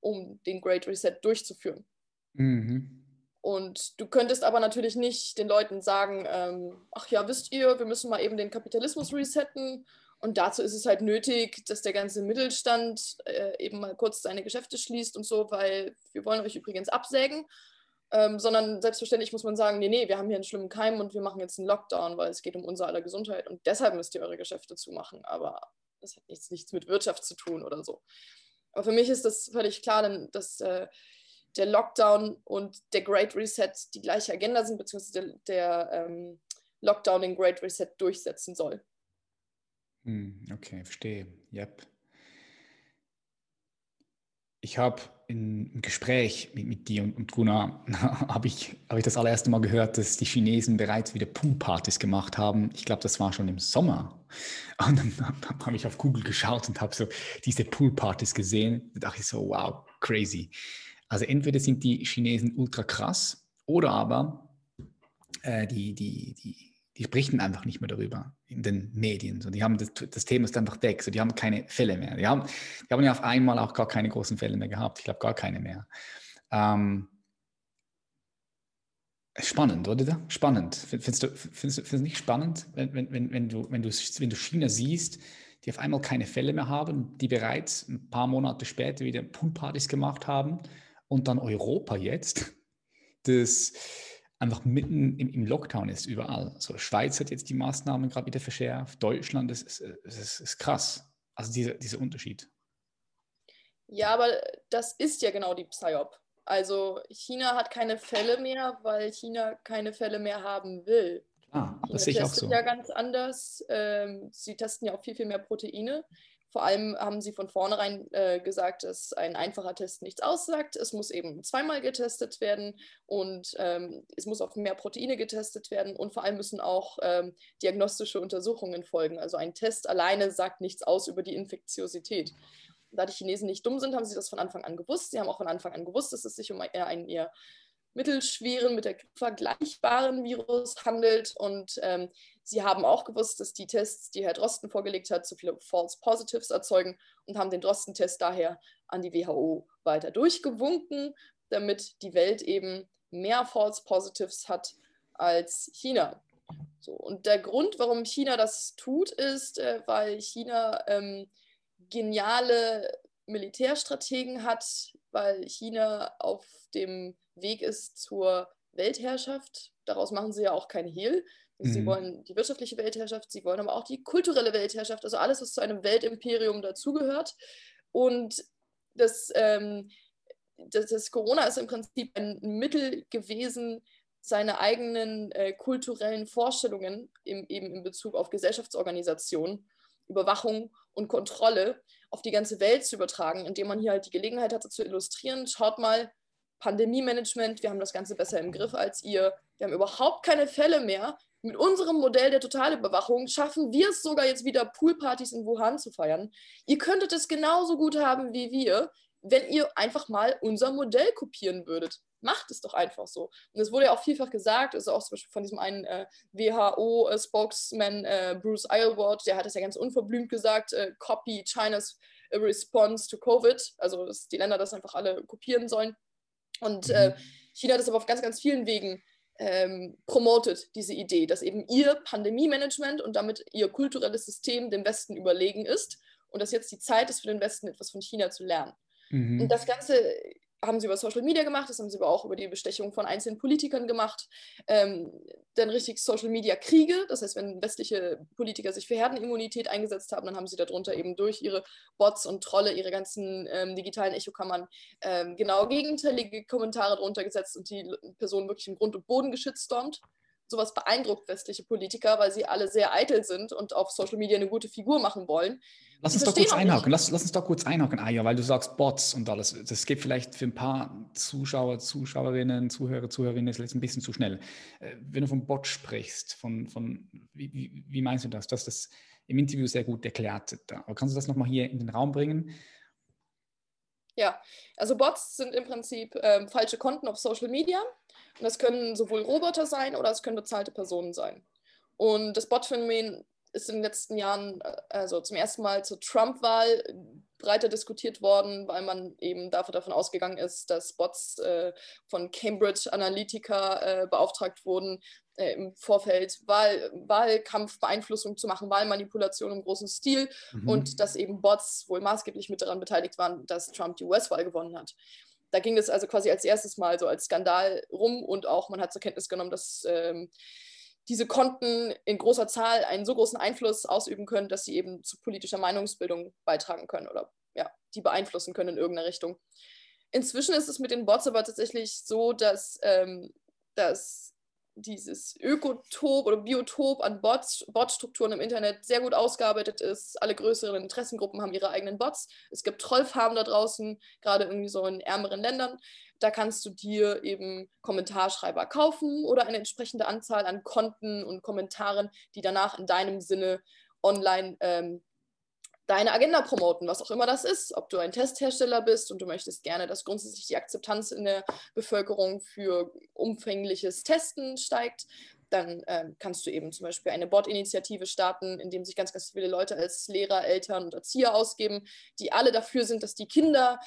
um den Great Reset durchzuführen. Mhm. Und du könntest aber natürlich nicht den Leuten sagen, ähm, ach ja, wisst ihr, wir müssen mal eben den Kapitalismus resetten. Und dazu ist es halt nötig, dass der ganze Mittelstand äh, eben mal kurz seine Geschäfte schließt und so, weil wir wollen euch übrigens absägen. ähm, sondern selbstverständlich muss man sagen, nee, nee, wir haben hier einen schlimmen Keim und wir machen jetzt einen Lockdown, weil es geht um unser aller Gesundheit und deshalb müsst ihr eure Geschäfte zumachen. Aber das hat nichts, nichts mit Wirtschaft zu tun oder so. Aber für mich ist das völlig klar, dass äh, der Lockdown und der Great Reset die gleiche Agenda sind, beziehungsweise der, der ähm, Lockdown den Great Reset durchsetzen soll. Hm, okay, verstehe. Yep. Ich habe im Gespräch mit, mit dir und, und Gunnar, habe ich, hab ich das allererste Mal gehört, dass die Chinesen bereits wieder Poolpartys gemacht haben. Ich glaube, das war schon im Sommer. Und dann habe ich auf Google geschaut und habe so diese Poolpartys gesehen. Da dachte ich so, wow, crazy. Also entweder sind die Chinesen ultra krass oder aber äh, die, die, die, die sprechen einfach nicht mehr darüber in den Medien. So, die haben das, das Thema ist einfach weg. So, die haben keine Fälle mehr. Die haben, die haben ja auf einmal auch gar keine großen Fälle mehr gehabt. Ich glaube gar keine mehr. Ähm, spannend, oder? Spannend. Findest du, findest, findest du nicht spannend, wenn, wenn, wenn, wenn, du, wenn, du, wenn du China siehst, die auf einmal keine Fälle mehr haben, die bereits ein paar Monate später wieder Poolpartys gemacht haben und dann Europa jetzt, das einfach mitten im, im, Lockdown ist, überall. Also Schweiz hat jetzt die Maßnahmen gerade wieder verschärft, Deutschland, das ist, das ist, ist krass. Also dieser, dieser Unterschied. Ja, aber das ist ja genau die Psyop. Also China hat keine Fälle mehr, weil China keine Fälle mehr haben will. Ah, das sehe ich auch so. ja ganz anders. Ähm, sie testen ja auch viel, viel mehr Proteine. Vor allem haben sie von vornherein äh, gesagt, dass ein einfacher Test nichts aussagt. Es muss eben zweimal getestet werden und ähm, es muss auf mehr Proteine getestet werden und vor allem müssen auch ähm, diagnostische Untersuchungen folgen. Also ein Test alleine sagt nichts aus über die Infektiosität. Da die Chinesen nicht dumm sind, haben sie das von Anfang an gewusst. Sie haben auch von Anfang an gewusst, dass es sich um einen eher mittelschweren, mit der vergleichbaren Virus handelt. Und ähm, sie haben auch gewusst, dass die Tests, die Herr Drosten vorgelegt hat, zu viele False Positives erzeugen und haben den Drosten-Test daher an die WHO weiter durchgewunken, damit die Welt eben mehr False Positives hat als China. So, und der Grund, warum China das tut, ist, äh, weil China ähm, geniale Militärstrategen hat, weil China auf dem Weg ist zur Weltherrschaft. Daraus machen sie ja auch kein Hehl. Sie mhm. wollen die wirtschaftliche Weltherrschaft, sie wollen aber auch die kulturelle Weltherrschaft, also alles, was zu einem Weltimperium dazugehört. Und das, ähm, das, das, Corona ist im Prinzip ein Mittel gewesen, seine eigenen äh, kulturellen Vorstellungen im, eben in Bezug auf Gesellschaftsorganisation, Überwachung und Kontrolle auf die ganze Welt zu übertragen, indem man hier halt die Gelegenheit hatte zu illustrieren, schaut mal, Pandemie-Management, wir haben das Ganze besser im Griff als ihr, wir haben überhaupt keine Fälle mehr. Mit unserem Modell der Totalüberwachung schaffen wir es sogar jetzt wieder, Poolpartys in Wuhan zu feiern. Ihr könntet es genauso gut haben wie wir, wenn ihr einfach mal unser Modell kopieren würdet. Macht es doch einfach so. Und es wurde ja auch vielfach gesagt, also auch zum Beispiel von diesem einen äh, WHO-Spokesman äh, Bruce Aylward, der hat es ja ganz unverblümt gesagt, äh, copy China's response to Covid, also dass die Länder das einfach alle kopieren sollen. Und mhm. äh, China hat es aber auf ganz, ganz vielen Wegen ähm, promotet, diese Idee, dass eben ihr Pandemie-Management und damit ihr kulturelles System dem Westen überlegen ist und dass jetzt die Zeit ist für den Westen, etwas von China zu lernen. Mhm. Und das Ganze haben sie über Social Media gemacht, das haben sie aber auch über die Bestechung von einzelnen Politikern gemacht. Ähm, dann richtig Social Media Kriege, das heißt, wenn westliche Politiker sich für Herdenimmunität eingesetzt haben, dann haben sie darunter eben durch ihre Bots und Trolle, ihre ganzen ähm, digitalen Echokammern ähm, genau gegenteilige Kommentare drunter gesetzt und die Person wirklich im Grund und Boden geschütztormt sowas beeindruckt westliche Politiker, weil sie alle sehr eitel sind und auf Social Media eine gute Figur machen wollen. Lass uns doch kurz einhaken. Lass, lass, uns doch kurz einhaken, Aya, weil du sagst Bots und alles. Das geht vielleicht für ein paar Zuschauer, Zuschauerinnen, Zuhörer, Zuhörerinnen ist ein bisschen zu schnell. Äh, wenn du von Bot sprichst, von, von wie, wie, meinst du das? Du hast das im Interview sehr gut erklärt. Aber kannst du das nochmal hier in den Raum bringen? Ja, also Bots sind im Prinzip ähm, falsche Konten auf Social Media. Und das können sowohl Roboter sein oder es können bezahlte Personen sein. Und das Bot-Phänomen ist in den letzten Jahren, äh, also zum ersten Mal zur Trump-Wahl breiter diskutiert worden, weil man eben dafür davon ausgegangen ist, dass Bots äh, von Cambridge Analytica äh, beauftragt wurden, äh, im Vorfeld Wahl, Wahlkampfbeeinflussung zu machen, Wahlmanipulation im großen Stil mhm. und dass eben Bots wohl maßgeblich mit daran beteiligt waren, dass Trump die US-Wahl gewonnen hat. da ging es also quasi als erstes Mal so als Skandal rum und auch man hat zur Kenntnis genommen, dass ähm, diese Konten in großer Zahl einen so großen Einfluss ausüben können, dass sie eben zu politischer Meinungsbildung beitragen können oder ja, die beeinflussen können in irgendeiner Richtung. Inzwischen ist es mit den Bots aber tatsächlich so, dass, ähm, dass dieses Ökotop oder Biotop an Bots, Botstrukturen im Internet sehr gut ausgearbeitet ist. Alle größeren Interessengruppen haben ihre eigenen Bots. Es gibt Trollfarmen da draußen, gerade irgendwie so in ärmeren Ländern. Da kannst du dir eben Kommentarschreiber kaufen oder eine entsprechende Anzahl an Konten und Kommentaren, die danach in deinem Sinne online ähm, deine Agenda promoten, was auch immer das ist. Ob du ein Testhersteller bist und du möchtest gerne, dass grundsätzlich die Akzeptanz in der Bevölkerung für umfängliches Testen steigt, dann äh, kannst du eben zum Beispiel eine Bot-Initiative starten, in dem sich ganz, ganz viele Leute als Lehrer, Eltern und Erzieher ausgeben, die alle dafür sind, dass die Kinder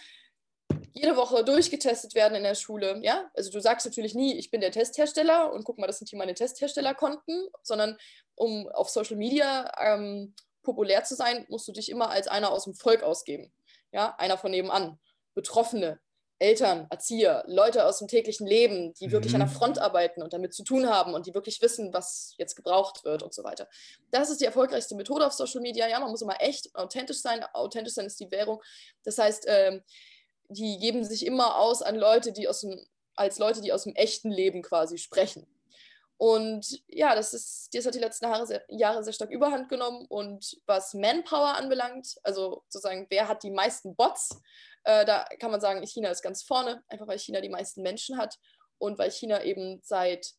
jede Woche durchgetestet werden in der Schule. Ja? Also du sagst natürlich nie, ich bin der Testhersteller und guck mal, das sind hier meine Testherstellerkonten, sondern um auf Social Media ähm, populär zu sein, musst du dich immer als einer aus dem Volk ausgeben. Ja, einer von nebenan. Betroffene, Eltern, Erzieher, Leute aus dem täglichen Leben, die wirklich an der mhm. Front arbeiten und damit zu tun haben und die wirklich wissen, was jetzt gebraucht wird und so weiter. Das ist die erfolgreichste Methode auf Social Media. Ja, man muss immer echt authentisch sein. Authentisch sein ist die Währung. Das heißt, ähm, die geben sich immer aus an Leute, die aus dem, als Leute, die aus dem echten Leben quasi sprechen. Und ja, das ist, das hat die letzten Jahre sehr, Jahre sehr stark überhand genommen. Und was Manpower anbelangt, also sozusagen, wer hat die meisten Bots, äh, da kann man sagen, China ist ganz vorne, einfach weil China die meisten Menschen hat und weil China eben seit,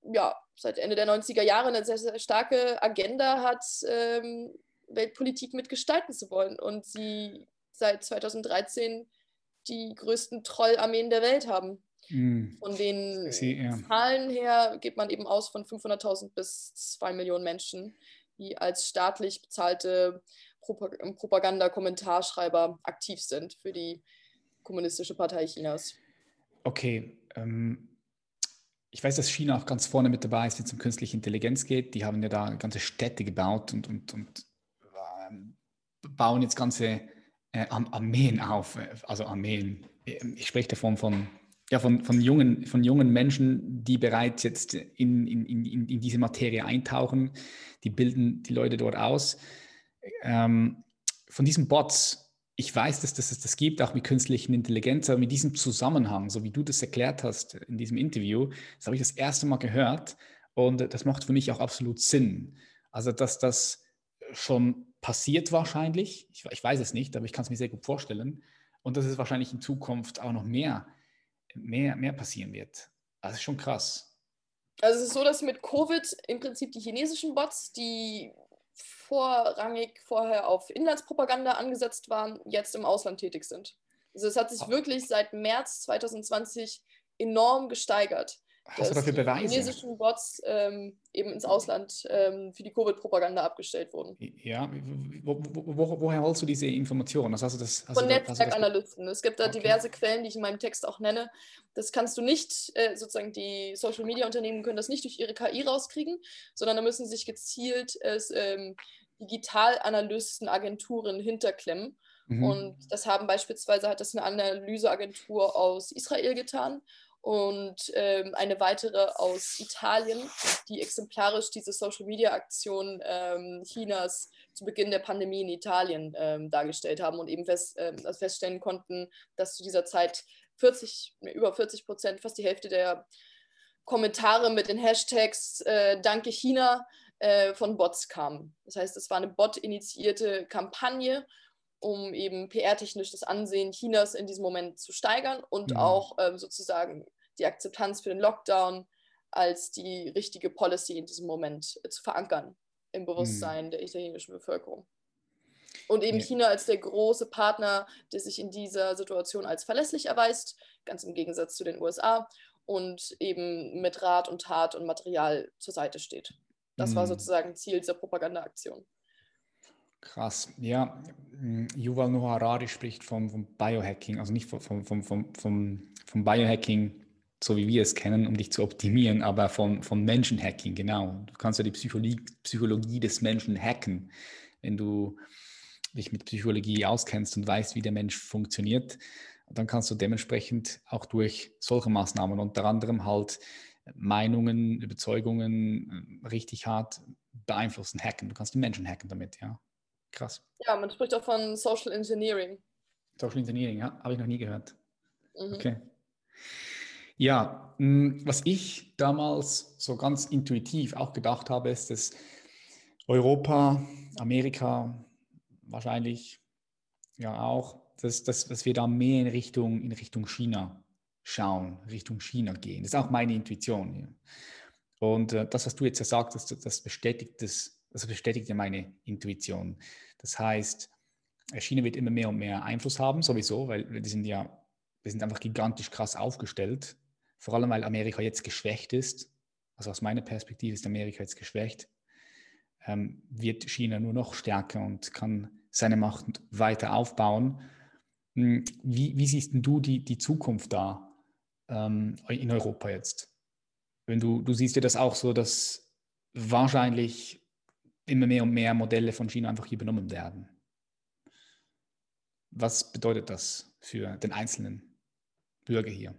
ja, seit Ende der 90er Jahre eine sehr, sehr starke Agenda hat, ähm, Weltpolitik mitgestalten zu wollen. Und sie seit 2013 die größten Trollarmeen der Welt haben. Mm. Von den. Zahlen her geht man eben aus von 500.000 bis 2 Millionen Menschen, die als staatlich bezahlte Propaganda-Kommentarschreiber aktiv sind für die Kommunistische Partei Chinas. Okay. Ähm, ich weiß, dass China auch ganz vorne mit dabei ist, wenn es um künstliche Intelligenz geht. Die haben ja da ganze Städte gebaut und, und, und ähm, bauen jetzt ganze äh, Armeen auf. Also Armeen. Ich spreche davon von ja, von, von, jungen, von jungen Menschen, die bereits jetzt in, in, in, in diese Materie eintauchen, die bilden die Leute dort aus. Ähm, von diesen Bots, ich weiß, dass, dass es das gibt, auch mit künstlichen Intelligenz, aber mit diesem Zusammenhang, so wie du das erklärt hast in diesem Interview, das habe ich das erste Mal gehört und das macht für mich auch absolut Sinn. Also, dass das schon passiert wahrscheinlich, ich, ich weiß es nicht, aber ich kann es mir sehr gut vorstellen und dass es wahrscheinlich in Zukunft auch noch mehr mehr, mehr passieren wird. Das ist schon krass. Also es ist so, dass mit Covid im Prinzip die chinesischen Bots, die vorrangig vorher auf Inlandspropaganda angesetzt waren, jetzt im Ausland tätig sind. Also es hat sich wirklich seit März 2020 enorm gesteigert. Hast du dafür Beweise? Die chinesischen Bots ähm, eben ins Ausland ähm, für die Covid-Propaganda abgestellt wurden. Ja, wo, wo, woher holst du diese Informationen? Also hast du das, hast Von Netzwerkanalysten. Es gibt da okay. diverse Quellen, die ich in meinem Text auch nenne. Das kannst du nicht, äh, sozusagen die Social-Media-Unternehmen können das nicht durch ihre KI rauskriegen, sondern da müssen sich gezielt äh, ähm, Digitalanalysten, Agenturen hinterklemmen. Mhm. Und das haben beispielsweise, hat das eine Analyseagentur aus Israel getan und ähm, eine weitere aus Italien, die exemplarisch diese Social-Media-Aktion ähm, Chinas zu Beginn der Pandemie in Italien ähm, dargestellt haben und eben fest, ähm, also feststellen konnten, dass zu dieser Zeit 40, über 40 Prozent, fast die Hälfte der Kommentare mit den Hashtags äh, Danke China äh, von Bots kamen. Das heißt, es war eine bot-initiierte Kampagne um eben PR-technisch das Ansehen Chinas in diesem Moment zu steigern und mhm. auch ähm, sozusagen die Akzeptanz für den Lockdown als die richtige Policy in diesem Moment äh, zu verankern im Bewusstsein mhm. der italienischen Bevölkerung. Und eben ja. China als der große Partner, der sich in dieser Situation als verlässlich erweist, ganz im Gegensatz zu den USA, und eben mit Rat und Tat und Material zur Seite steht. Das mhm. war sozusagen Ziel dieser Propagandaaktion. Krass, ja. Yuval Noah Harari spricht vom, vom Biohacking, also nicht vom, vom, vom, vom, vom Biohacking so wie wir es kennen, um dich zu optimieren, aber von, von Menschenhacking, genau. Du kannst ja die Psychologie, Psychologie des Menschen hacken, wenn du dich mit Psychologie auskennst und weißt, wie der Mensch funktioniert. Dann kannst du dementsprechend auch durch solche Maßnahmen, unter anderem halt Meinungen, Überzeugungen äh, richtig hart beeinflussen, hacken. Du kannst die Menschen hacken damit, ja. Krass. Ja, man spricht auch von Social Engineering. Social Engineering, ja, habe ich noch nie gehört. Mhm. Okay. Ja, hm, was ich damals so ganz intuitiv auch gedacht habe, ist, dass Europa, Amerika wahrscheinlich ja auch, dass, dass, dass wir da mehr in Richtung, in Richtung China schauen, Richtung China gehen. Das ist auch meine Intuition. Ja. Und äh, das, was du jetzt sagst, das, das, bestätigt das, das bestätigt ja meine Intuition. Das heißt, China wird immer mehr und mehr Einfluss haben, sowieso, weil wir sind ja, wir sind einfach gigantisch krass aufgestellt. Vor allem, weil Amerika jetzt geschwächt ist. Also aus meiner Perspektive ist Amerika jetzt geschwächt. Ähm, wird China nur noch stärker und kann seine Macht weiter aufbauen. Hm, wie, wie siehst du die, die Zukunft da? ähm, in Europa jetzt? Wenn du, du siehst ja das auch so, dass wahrscheinlich immer mehr und mehr Modelle von China einfach hier übernommen werden. Was bedeutet das für den einzelnen Bürger hier?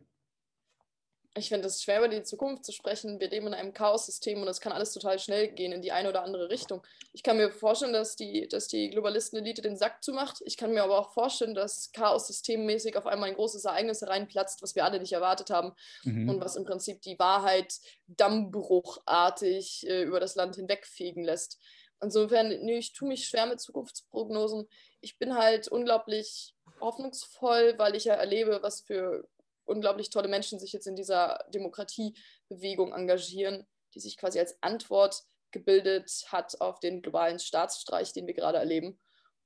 ich finde es schwer, über die Zukunft zu sprechen. Wir leben in einem Chaos-System und es kann alles total schnell gehen in die eine oder andere Richtung. Ich kann mir vorstellen, dass die, dass die Globalisten-Elite den Sack zumacht. Ich kann mir aber auch vorstellen, dass Chaos-systemmäßig auf einmal ein großes Ereignis reinplatzt, was wir alle nicht erwartet haben mhm. und was im Prinzip die Wahrheit dammbruchartig äh, über das Land hinwegfegen lässt. Insofern, nee, ich tue mich schwer mit Zukunftsprognosen. Ich bin halt unglaublich hoffnungsvoll, weil ich ja erlebe, was für unglaublich tolle Menschen sich jetzt in dieser Demokratiebewegung engagieren, die sich quasi als Antwort gebildet hat auf den globalen Staatsstreich, den wir gerade erleben.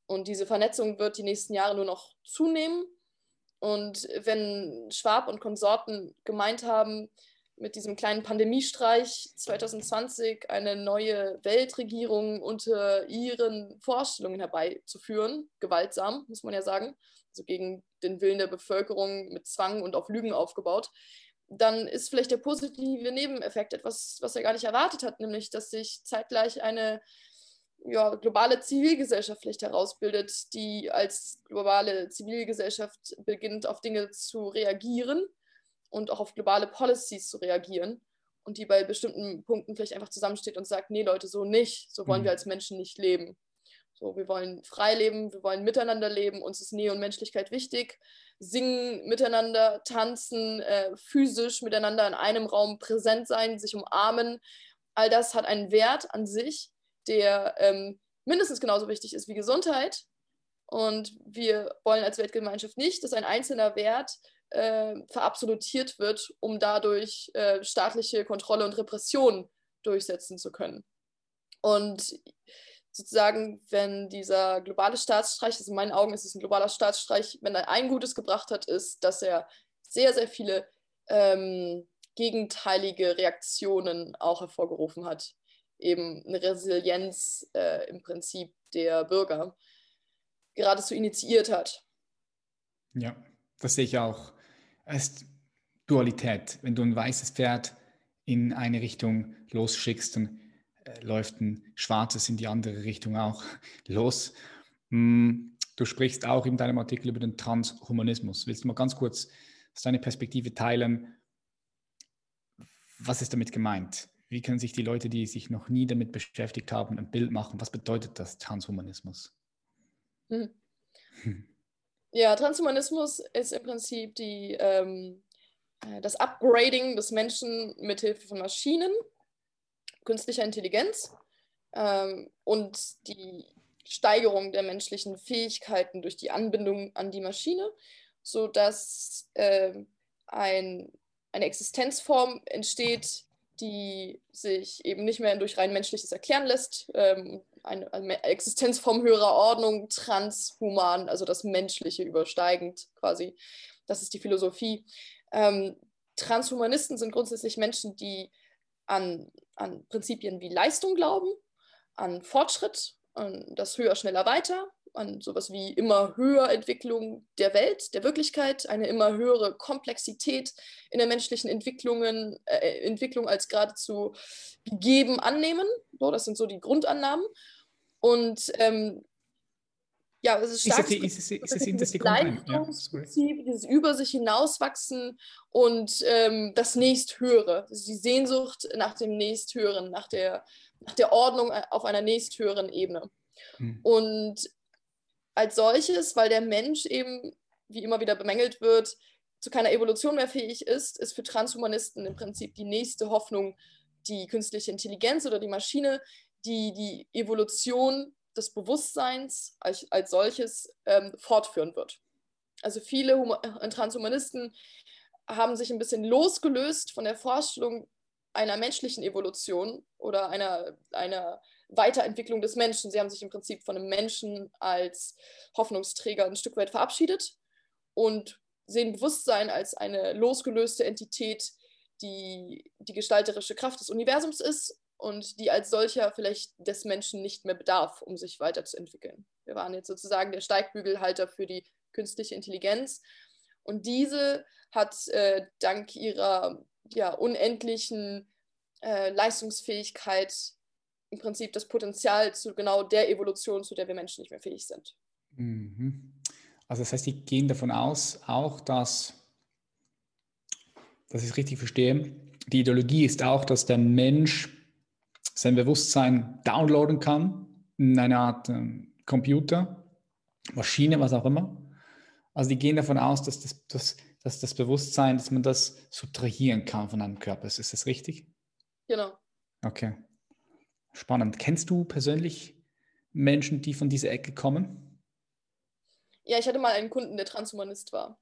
Und diese Vernetzung wird die nächsten Jahre nur noch zunehmen. Und wenn Schwab und Konsorten gemeint haben, mit diesem kleinen Pandemiestreich 2020 eine neue Weltregierung unter ihren Vorstellungen herbeizuführen, gewaltsam, muss man ja sagen, also gegen den Willen der Bevölkerung mit Zwang und auf Lügen aufgebaut, dann ist vielleicht der positive Nebeneffekt etwas, was er gar nicht erwartet hat, nämlich dass sich zeitgleich eine ja, globale Zivilgesellschaft vielleicht herausbildet, die als globale Zivilgesellschaft beginnt, auf Dinge zu reagieren und auch auf globale Policies zu reagieren und die bei bestimmten Punkten vielleicht einfach zusammensteht und sagt, nee Leute, so nicht, so wollen mhm. wir als Menschen nicht leben. So, wir wollen frei leben, wir wollen miteinander leben, uns ist Nähe und Menschlichkeit wichtig. Singen miteinander, tanzen, äh, physisch miteinander in einem Raum präsent sein, sich umarmen. All das hat einen Wert an sich, der ähm, mindestens genauso wichtig ist wie Gesundheit. Und wir wollen als Weltgemeinschaft nicht, dass ein einzelner Wert äh, verabsolutiert wird, um dadurch äh, staatliche Kontrolle und Repression durchsetzen zu können. Und sozusagen, wenn dieser globale Staatsstreich, also in meinen Augen ist es ein globaler Staatsstreich, wenn er ein Gutes gebracht hat, ist, dass er sehr, sehr viele ähm, gegenteilige Reaktionen auch hervorgerufen hat. Eben eine Resilienz äh, im Prinzip der Bürger geradezu initiiert hat. Ja, das sehe ich auch. Es ist Dualität. Wenn du ein weißes Pferd in eine Richtung losschickst, dann äh, läuft ein schwarzes in die andere Richtung auch los. Hm, du sprichst auch in deinem Artikel über den Transhumanismus. Willst du mal ganz kurz aus deiner Perspektive teilen? Was ist damit gemeint? Wie können sich die Leute, die sich noch nie damit beschäftigt haben, ein Bild machen? Was bedeutet das Transhumanismus? Hm. Ja, Transhumanismus ist im Prinzip die, ähm, äh, das Upgrading des Menschen mithilfe von Maschinen künstlicher Intelligenz ähm, und die Steigerung der menschlichen Fähigkeiten durch die Anbindung an die Maschine, sodass äh, ein, eine Existenzform entsteht, die sich eben nicht mehr durch rein menschliches erklären lässt. Ähm, eine, eine, Existenzform höherer Ordnung, transhuman, also das Menschliche übersteigend quasi. Das ist die Philosophie. Ähm, Transhumanisten sind grundsätzlich Menschen, die an an Prinzipien wie Leistung glauben, an Fortschritt, an das höher, schneller, weiter, an sowas wie immer höher Entwicklung der Welt, der Wirklichkeit, eine immer höhere Komplexität in der menschlichen Entwicklungen, äh, Entwicklung als geradezu gegeben annehmen. So, das sind so die Grundannahmen. Und ähm, ja, es ist stark. Ist, es, ist, es, ist, das Leistungsprinzip, ja, dieses über sich hinauswachsen und ähm, das nächsthöhere, also die Sehnsucht nach dem nächsthöheren, nach der, nach der Ordnung auf einer nächsthöheren Ebene. Hm. Und als solches, weil der Mensch eben, wie immer wieder bemängelt wird, zu keiner Evolution mehr fähig ist, ist für Transhumanisten im Prinzip die nächste Hoffnung die künstliche Intelligenz oder die Maschine, die die Evolution des Bewusstseins als, als solches ähm, fortführen wird. Also viele Hum äh, Transhumanisten haben sich ein bisschen losgelöst von der Vorstellung einer menschlichen Evolution oder einer, einer Weiterentwicklung des Menschen. Sie haben sich im Prinzip von einem Menschen als Hoffnungsträger ein Stück weit verabschiedet und sehen Bewusstsein als eine losgelöste Entität, die die gestalterische Kraft des Universums ist und die als solcher vielleicht des Menschen nicht mehr bedarf, um sich weiterzuentwickeln. Wir waren jetzt sozusagen der Steigbügelhalter für die künstliche Intelligenz und diese hat äh, dank ihrer ja, unendlichen äh, Leistungsfähigkeit im Prinzip das Potenzial zu genau der Evolution, zu der wir Menschen nicht mehr fähig sind. Mhm. Also das heißt, die gehen davon aus, auch dass, dass ich es richtig verstehe, die Ideologie ist auch, dass der Mensch sein Bewusstsein downloaden kann in eine Art äh, Computer, Maschine, was auch immer. Also die gehen davon aus, dass das, dass, dass das Bewusstsein, dass man das subtrahieren kann von einem Körper. Ist das richtig? Genau. Okay. Spannend. Kennst du persönlich Menschen, die von dieser Ecke kommen? Ja, ich hatte mal einen Kunden, der Transhumanist war.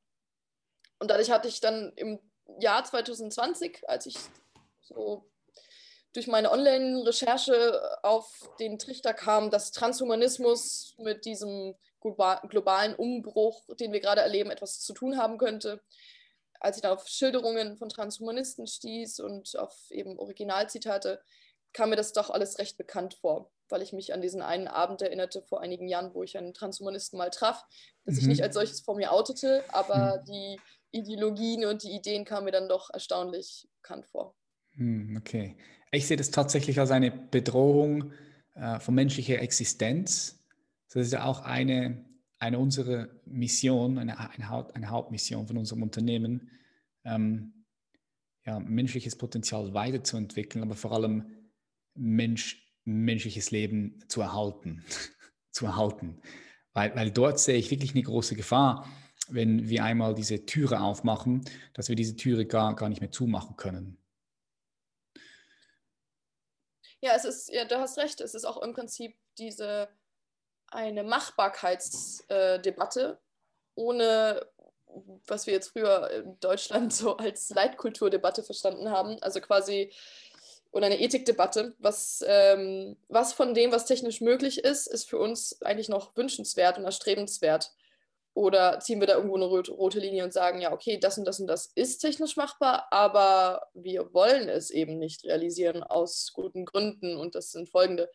Und dadurch hatte ich dann im Jahr 2020, als ich so durch meine Online-Recherche auf den Trichter kam, dass Transhumanismus mit diesem globalen Umbruch, den wir gerade erleben, etwas zu tun haben könnte. Als ich dann auf Schilderungen von Transhumanisten stieß und auf eben Originalzitate, kam mir das doch alles recht bekannt vor, weil ich mich an diesen einen Abend erinnerte vor einigen Jahren, wo ich einen Transhumanisten mal traf, dass mhm. ich nicht als solches vor mir outete, aber mhm. die Ideologien und die Ideen kamen mir dann doch erstaunlich bekannt vor. Mhm, okay. Ich sehe das tatsächlich als eine Bedrohung äh, von menschlicher Existenz. Das ist ja auch eine, eine unserer Missionen, eine, eine, Haupt, eine Hauptmission von unserem Unternehmen, ähm, ja, menschliches Potenzial weiterzuentwickeln, aber vor allem Mensch, menschliches Leben zu erhalten. zu erhalten. Weil, weil dort sehe ich wirklich eine große Gefahr, wenn wir einmal diese Türe aufmachen, dass wir diese Türe gar, gar nicht mehr zumachen können. Ja, es ist, ja, du hast recht, es ist auch im Prinzip diese eine Machbarkeitsdebatte, ohne was wir jetzt früher in Deutschland so als Leitkulturdebatte verstanden haben. Also quasi oder eine Ethikdebatte. Was, ähm, was von dem, was technisch möglich ist, ist für uns eigentlich noch wünschenswert und erstrebenswert. Oder ziehen wir da irgendwo eine rote Linie und sagen, ja, okay, das und das und das ist technisch machbar, aber wir wollen es eben nicht realisieren aus guten Gründen und das sind folgende.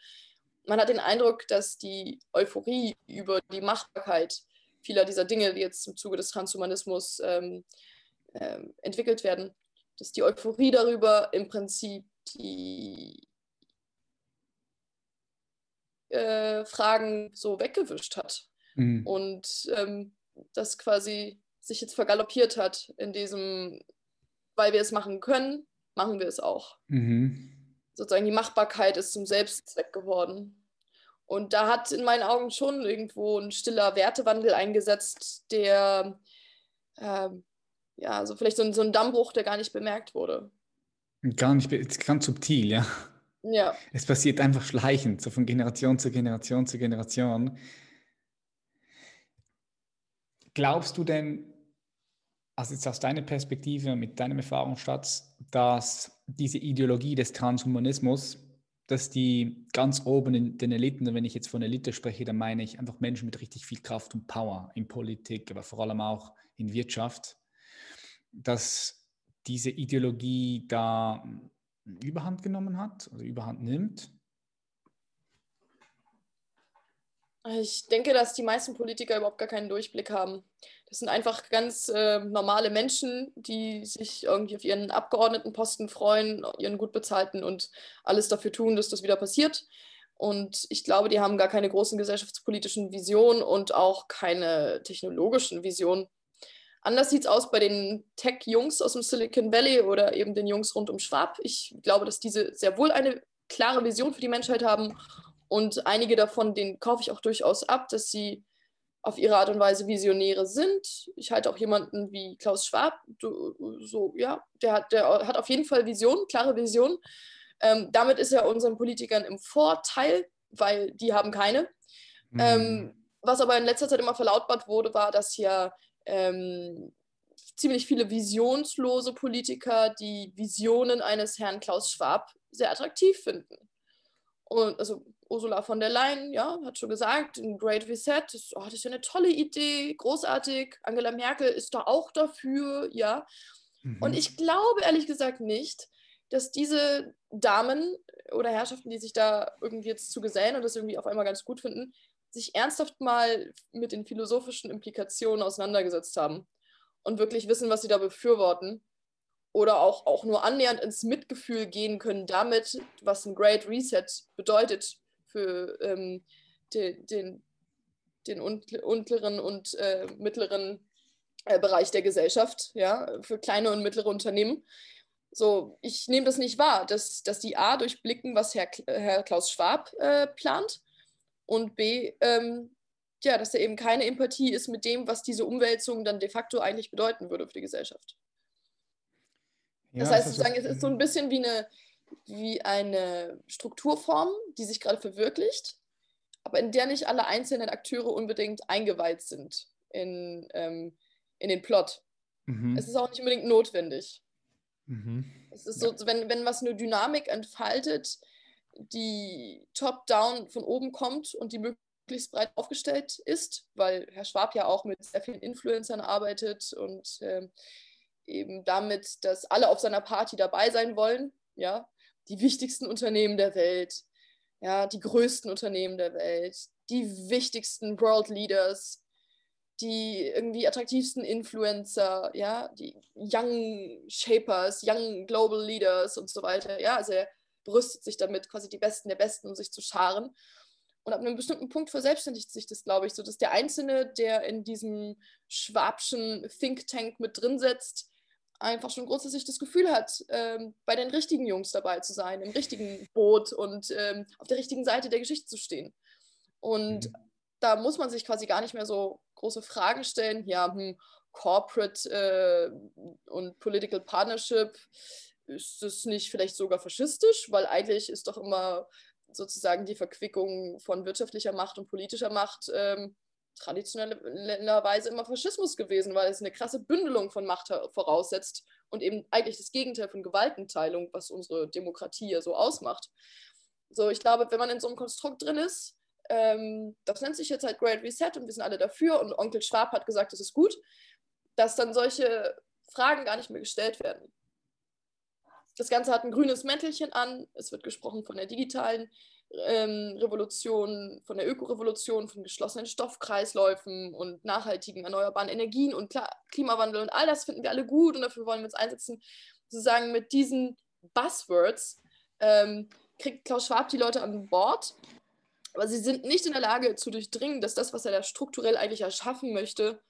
Man hat den Eindruck, dass die Euphorie über die Machbarkeit vieler dieser Dinge, die jetzt im Zuge des Transhumanismus ähm, ähm, entwickelt werden, dass die Euphorie darüber im Prinzip die äh, Fragen so weggewischt hat. Mhm. Und ähm, das quasi sich jetzt vergaloppiert hat in diesem, weil wir es machen können, machen wir es auch. Mhm. Sozusagen die Machbarkeit ist zum Selbstzweck geworden. Und da hat in meinen Augen schon irgendwo ein stiller Wertewandel eingesetzt, der äh, ja, so vielleicht so ein, so ein Dammbruch, der gar nicht bemerkt wurde. Gar nicht, ganz subtil, ja. Ja. Es passiert einfach schleichend, so von Generation zu Generation zu Generation. Glaubst du denn, also jetzt aus deiner Perspektive, mit deinem Erfahrungsschatz, dass diese Ideologie des Transhumanismus, dass die ganz oben in den Eliten, wenn ich jetzt von Elite spreche, dann meine ich einfach Menschen mit richtig viel Kraft und Power in Politik, aber vor allem auch in Wirtschaft, dass diese Ideologie da Überhand genommen hat oder Überhand nimmt Ich denke, dass die meisten Politiker überhaupt gar keinen Durchblick haben. Das sind einfach ganz äh, normale Menschen, die sich irgendwie auf ihren Abgeordnetenposten freuen, ihren gut bezahlten und alles dafür tun, dass das wieder passiert. Und ich glaube, die haben gar keine großen gesellschaftspolitischen Visionen und auch keine technologischen Visionen. Anders sieht es aus bei den Tech-Jungs aus dem Silicon Valley oder eben den Jungs rund um Schwab. Ich glaube, dass diese sehr wohl eine klare Vision für die Menschheit haben und einige davon, denen kaufe ich auch durchaus ab, dass sie auf ihre Art und Weise Visionäre sind. Ich halte auch jemanden wie Klaus Schwab, so, ja, der hat, der hat auf jeden Fall Vision, klare Vision. Ähm, damit ist er unseren Politikern im Vorteil, weil die haben keine. Mhm. Ähm, was aber in letzter Zeit immer verlautbart wurde, war, dass ja ähm, ziemlich viele visionslose Politiker die Visionen eines Herrn Klaus Schwab sehr attraktiv finden. Und also Ursula von der Leyen, ja, hat schon gesagt, ein Great Reset, das, oh, das ist ja eine tolle Idee, großartig. Angela Merkel ist da auch dafür, ja. Mhm. Und ich glaube ehrlich gesagt nicht, dass diese Damen oder Herrschaften, die sich da irgendwie jetzt zu gesellen und das irgendwie auf einmal ganz gut finden, sich ernsthaft mal mit den philosophischen Implikationen auseinandergesetzt haben und wirklich wissen, was sie da befürworten oder auch, auch nur annähernd ins Mitgefühl gehen können damit, was ein Great Reset bedeutet für ähm, den, den, den unteren und äh, mittleren äh, Bereich der Gesellschaft, ja, für kleine und mittlere Unternehmen. So, ich nehme das nicht wahr, dass, dass die A durchblicken, was Herr, Herr Klaus Schwab äh, plant und B, ähm, ja, dass da eben keine Empathie ist mit dem, was diese Umwälzung dann de facto eigentlich bedeuten würde für die Gesellschaft. Ja, das heißt, sozusagen, es ist so ein bisschen wie eine, wie eine Strukturform, die sich gerade verwirklicht, aber in der nicht alle einzelnen Akteure unbedingt eingeweiht sind in, ähm, in den Plot. Mhm. Es ist auch nicht unbedingt notwendig. Mhm. Es ist so, wenn, wenn was eine Dynamik entfaltet, die top-down von oben kommt und die möglichst breit aufgestellt ist, weil Herr Schwab ja auch mit sehr vielen Influencern arbeitet und äh, eben damit, dass alle auf seiner Party dabei sein wollen, ja, die wichtigsten Unternehmen der Welt, ja, die größten Unternehmen der Welt, die wichtigsten World Leaders, die irgendwie attraktivsten Influencer, ja, die Young Shapers, Young Global Leaders und so weiter, ja, also brüstet sich damit, quasi die Besten der Besten, um sich zu scharen. Und ab einem bestimmten Punkt verselbstständigt sich das, glaube ich, so dass der Einzelne, der in diesem schwabschen Think Tank mit drin sitzt, einfach schon grundsätzlich das Gefühl hat, ähm, bei den richtigen Jungs dabei zu sein, im richtigen Boot und ähm, auf der richtigen Seite der Geschichte zu stehen. Und mhm. da muss man sich quasi gar nicht mehr so große Fragen stellen. Ja, hm, Corporate äh, und Political Partnership, ist das nicht vielleicht sogar faschistisch? Weil eigentlich ist doch immer sozusagen die Verquickung von wirtschaftlicher Macht und politischer Macht ähm, traditionellerweise immer Faschismus gewesen, weil es eine krasse Bündelung von Macht voraussetzt und eben eigentlich das Gegenteil von Gewaltenteilung, was unsere Demokratie ja so ausmacht. So, ich glaube, wenn man in so einem Konstrukt drin ist, ähm, das nennt sich jetzt halt Great Reset und wir sind alle dafür und Onkel Schwab hat gesagt, das ist gut, dass dann solche Fragen gar nicht mehr gestellt werden. Das Ganze hat ein grünes Mäntelchen an, es wird gesprochen von der digitalen ähm, Revolution, von der Ökorevolution, von geschlossenen Stoffkreisläufen und nachhaltigen erneuerbaren Energien und klar, Klimawandel und all das finden wir alle gut und dafür wollen wir uns einsetzen. Sozusagen mit diesen Buzzwords ähm, kriegt Klaus Schwab die Leute an Bord, aber sie sind nicht in der Lage zu durchdringen, dass das, was er da strukturell eigentlich erschaffen möchte,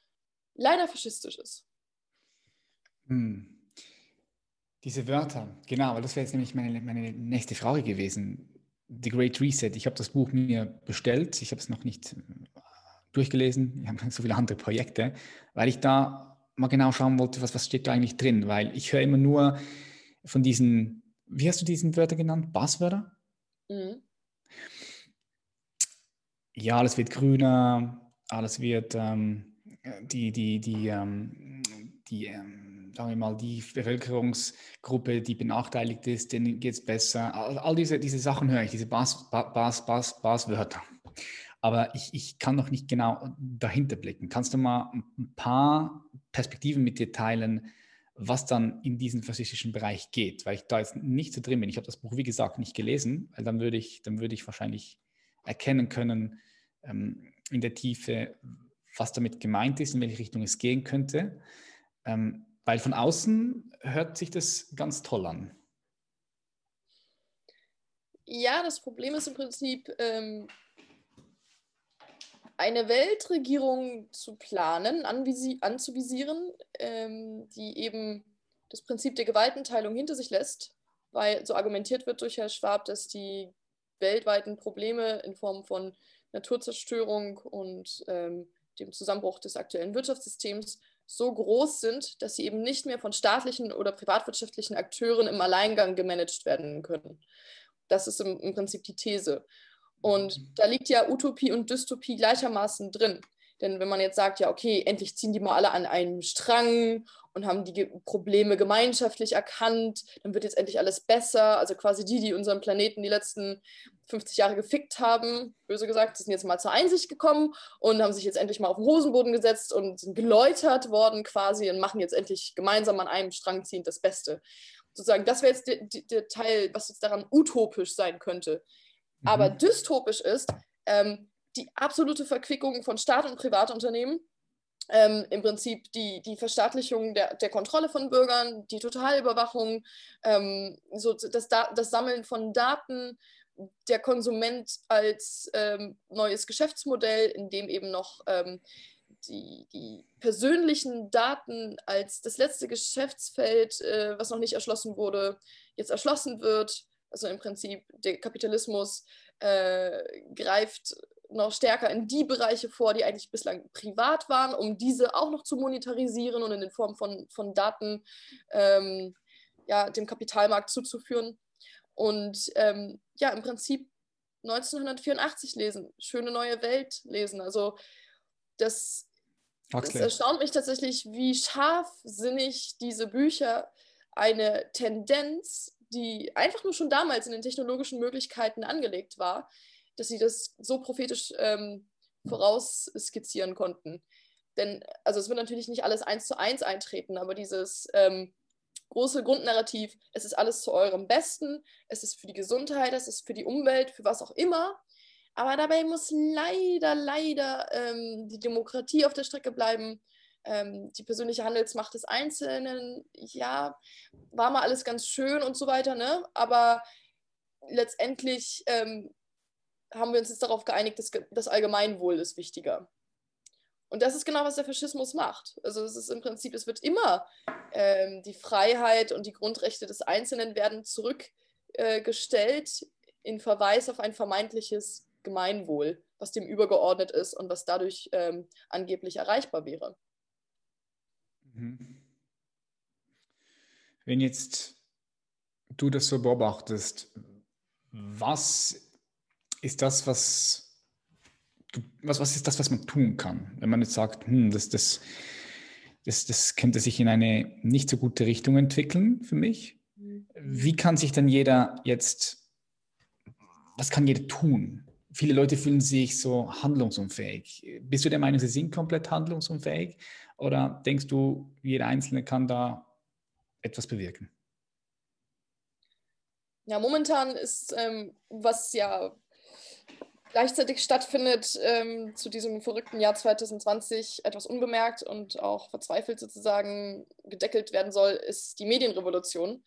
leider faschistisch ist. Hm. Diese Wörter, genau, weil das wäre jetzt nämlich meine, meine nächste Frage gewesen. The Great Reset. Ich habe das Buch mir bestellt. Ich habe es noch nicht äh, durchgelesen. Ich habe so viele andere Projekte, weil ich da mal genau schauen wollte, was, was steht da eigentlich drin. Weil ich höre immer nur von diesen, wie hast du diesen Wörter genannt? Buzzwörter? Mhm. Ja, alles wird grüner, alles wird ähm, die, die, die, ähm, die ähm, sagen wir mal, die Bevölkerungsgruppe, die benachteiligt ist, denen geht es besser. All, all, diese, diese Sachen höre ich, diese Bas, Bas, Bas, Baswörter. Aber ich, ich kann noch nicht genau dahinter blicken. Kannst du mal ein paar Perspektiven mit dir teilen, was dann in diesen faschistischen Bereich geht? Weil ich da jetzt nicht so drin bin. Ich habe das Buch, wie gesagt, nicht gelesen, weil dann würde ich, dann würde ich wahrscheinlich erkennen können ähm, in der Tiefe, was damit gemeint ist, in welche Richtung es gehen könnte. Ähm, weil von außen hört sich das ganz toll an. Ja, das Problem ist im Prinzip, ähm, eine Weltregierung zu planen, anzuvisieren, ähm, die eben das Prinzip der Gewaltenteilung hinter sich lässt, weil so argumentiert wird durch Herr Schwab, dass die weltweiten Probleme in Form von Naturzerstörung und ähm, dem Zusammenbruch des aktuellen Wirtschaftssystems so groß sind, dass sie eben nicht mehr von staatlichen oder privatwirtschaftlichen Akteuren im Alleingang gemanagt werden können. Das ist im, im Prinzip die These. Und mhm. da liegt ja Utopie und Dystopie gleichermaßen drin. Denn wenn man jetzt sagt, ja, okay, endlich ziehen die mal alle an einem Strang und haben die Probleme gemeinschaftlich erkannt, dann wird jetzt endlich alles besser. Also quasi die, die unseren Planeten die letzten 50 Jahre gefickt haben, böse gesagt, sind jetzt mal zur Einsicht gekommen und haben sich jetzt endlich mal auf den Hosenboden gesetzt und sind geläutert worden quasi und machen jetzt endlich gemeinsam an einem Strang ziehend das Beste. Sozusagen, das wäre jetzt der, der Teil, was jetzt daran utopisch sein könnte. Mhm. Aber dystopisch ist ähm, die absolute Verquickung von Staat und Privatunternehmen. Ähm, Im Prinzip die, die Verstaatlichung der, der Kontrolle von Bürgern, die Totalüberwachung, ähm, so das, das Sammeln von Daten, der Konsument als ähm, neues Geschäftsmodell, in dem eben noch ähm, die, die, persönlichen Daten als das letzte Geschäftsfeld, äh, was noch nicht erschlossen wurde, jetzt erschlossen wird. Also im Prinzip der Kapitalismus äh, greift noch stärker in die Bereiche vor, die eigentlich bislang privat waren, um diese auch noch zu monetarisieren und in Form von, von Daten ähm, ja, dem Kapitalmarkt zuzuführen. Und ähm, ja, im Prinzip 1984 lesen, schöne neue Welt lesen. Also das, das erstaunt mich tatsächlich, wie scharfsinnig diese Bücher eine Tendenz die einfach nur schon damals in den technologischen Möglichkeiten angelegt war, dass sie das so prophetisch ähm, vorausskizzieren konnten. Denn, also es wird natürlich nicht alles eins zu eins eintreten, aber dieses ähm, große Grundnarrativ, es ist alles zu eurem Besten, es ist für die Gesundheit, es ist für die Umwelt, für was auch immer. Aber dabei muss leider, leider ähm, die Demokratie auf der Strecke bleiben ähm, die persönliche Handelsmacht des Einzelnen, ja, war mal alles ganz schön und so weiter, ne? Aber letztendlich ähm, haben wir uns jetzt darauf geeinigt, dass das Allgemeinwohl ist wichtiger. Und das ist genau, was der Faschismus macht. Also es ist im Prinzip, es wird immer ähm, die Freiheit und die Grundrechte des Einzelnen werden zurückgestellt äh, in Verweis auf ein vermeintliches Gemeinwohl, was dem übergeordnet ist und was dadurch ähm, angeblich erreichbar wäre. Mhm. Wenn jetzt du das so beobachtest, was ist das, was, was, was ist das, was man tun kann? Wenn man jetzt sagt, hm, das, das, das, das könnte sich in eine nicht so gute Richtung entwickeln für mich. Mhm. Wie kann sich dann jeder jetzt, was kann jeder tun? Viele Leute fühlen sich so handlungsunfähig. Bist du der Meinung, sie sind komplett handlungsunfähig? Oder denkst du, jeder Einzelne kann da etwas bewirken? Ja, momentan ist, ähm, was ja gleichzeitig stattfindet ähm, zu diesem verrückten Jahr 2020 etwas unbemerkt und auch verzweifelt sozusagen gedeckelt werden soll, ist die Medienrevolution.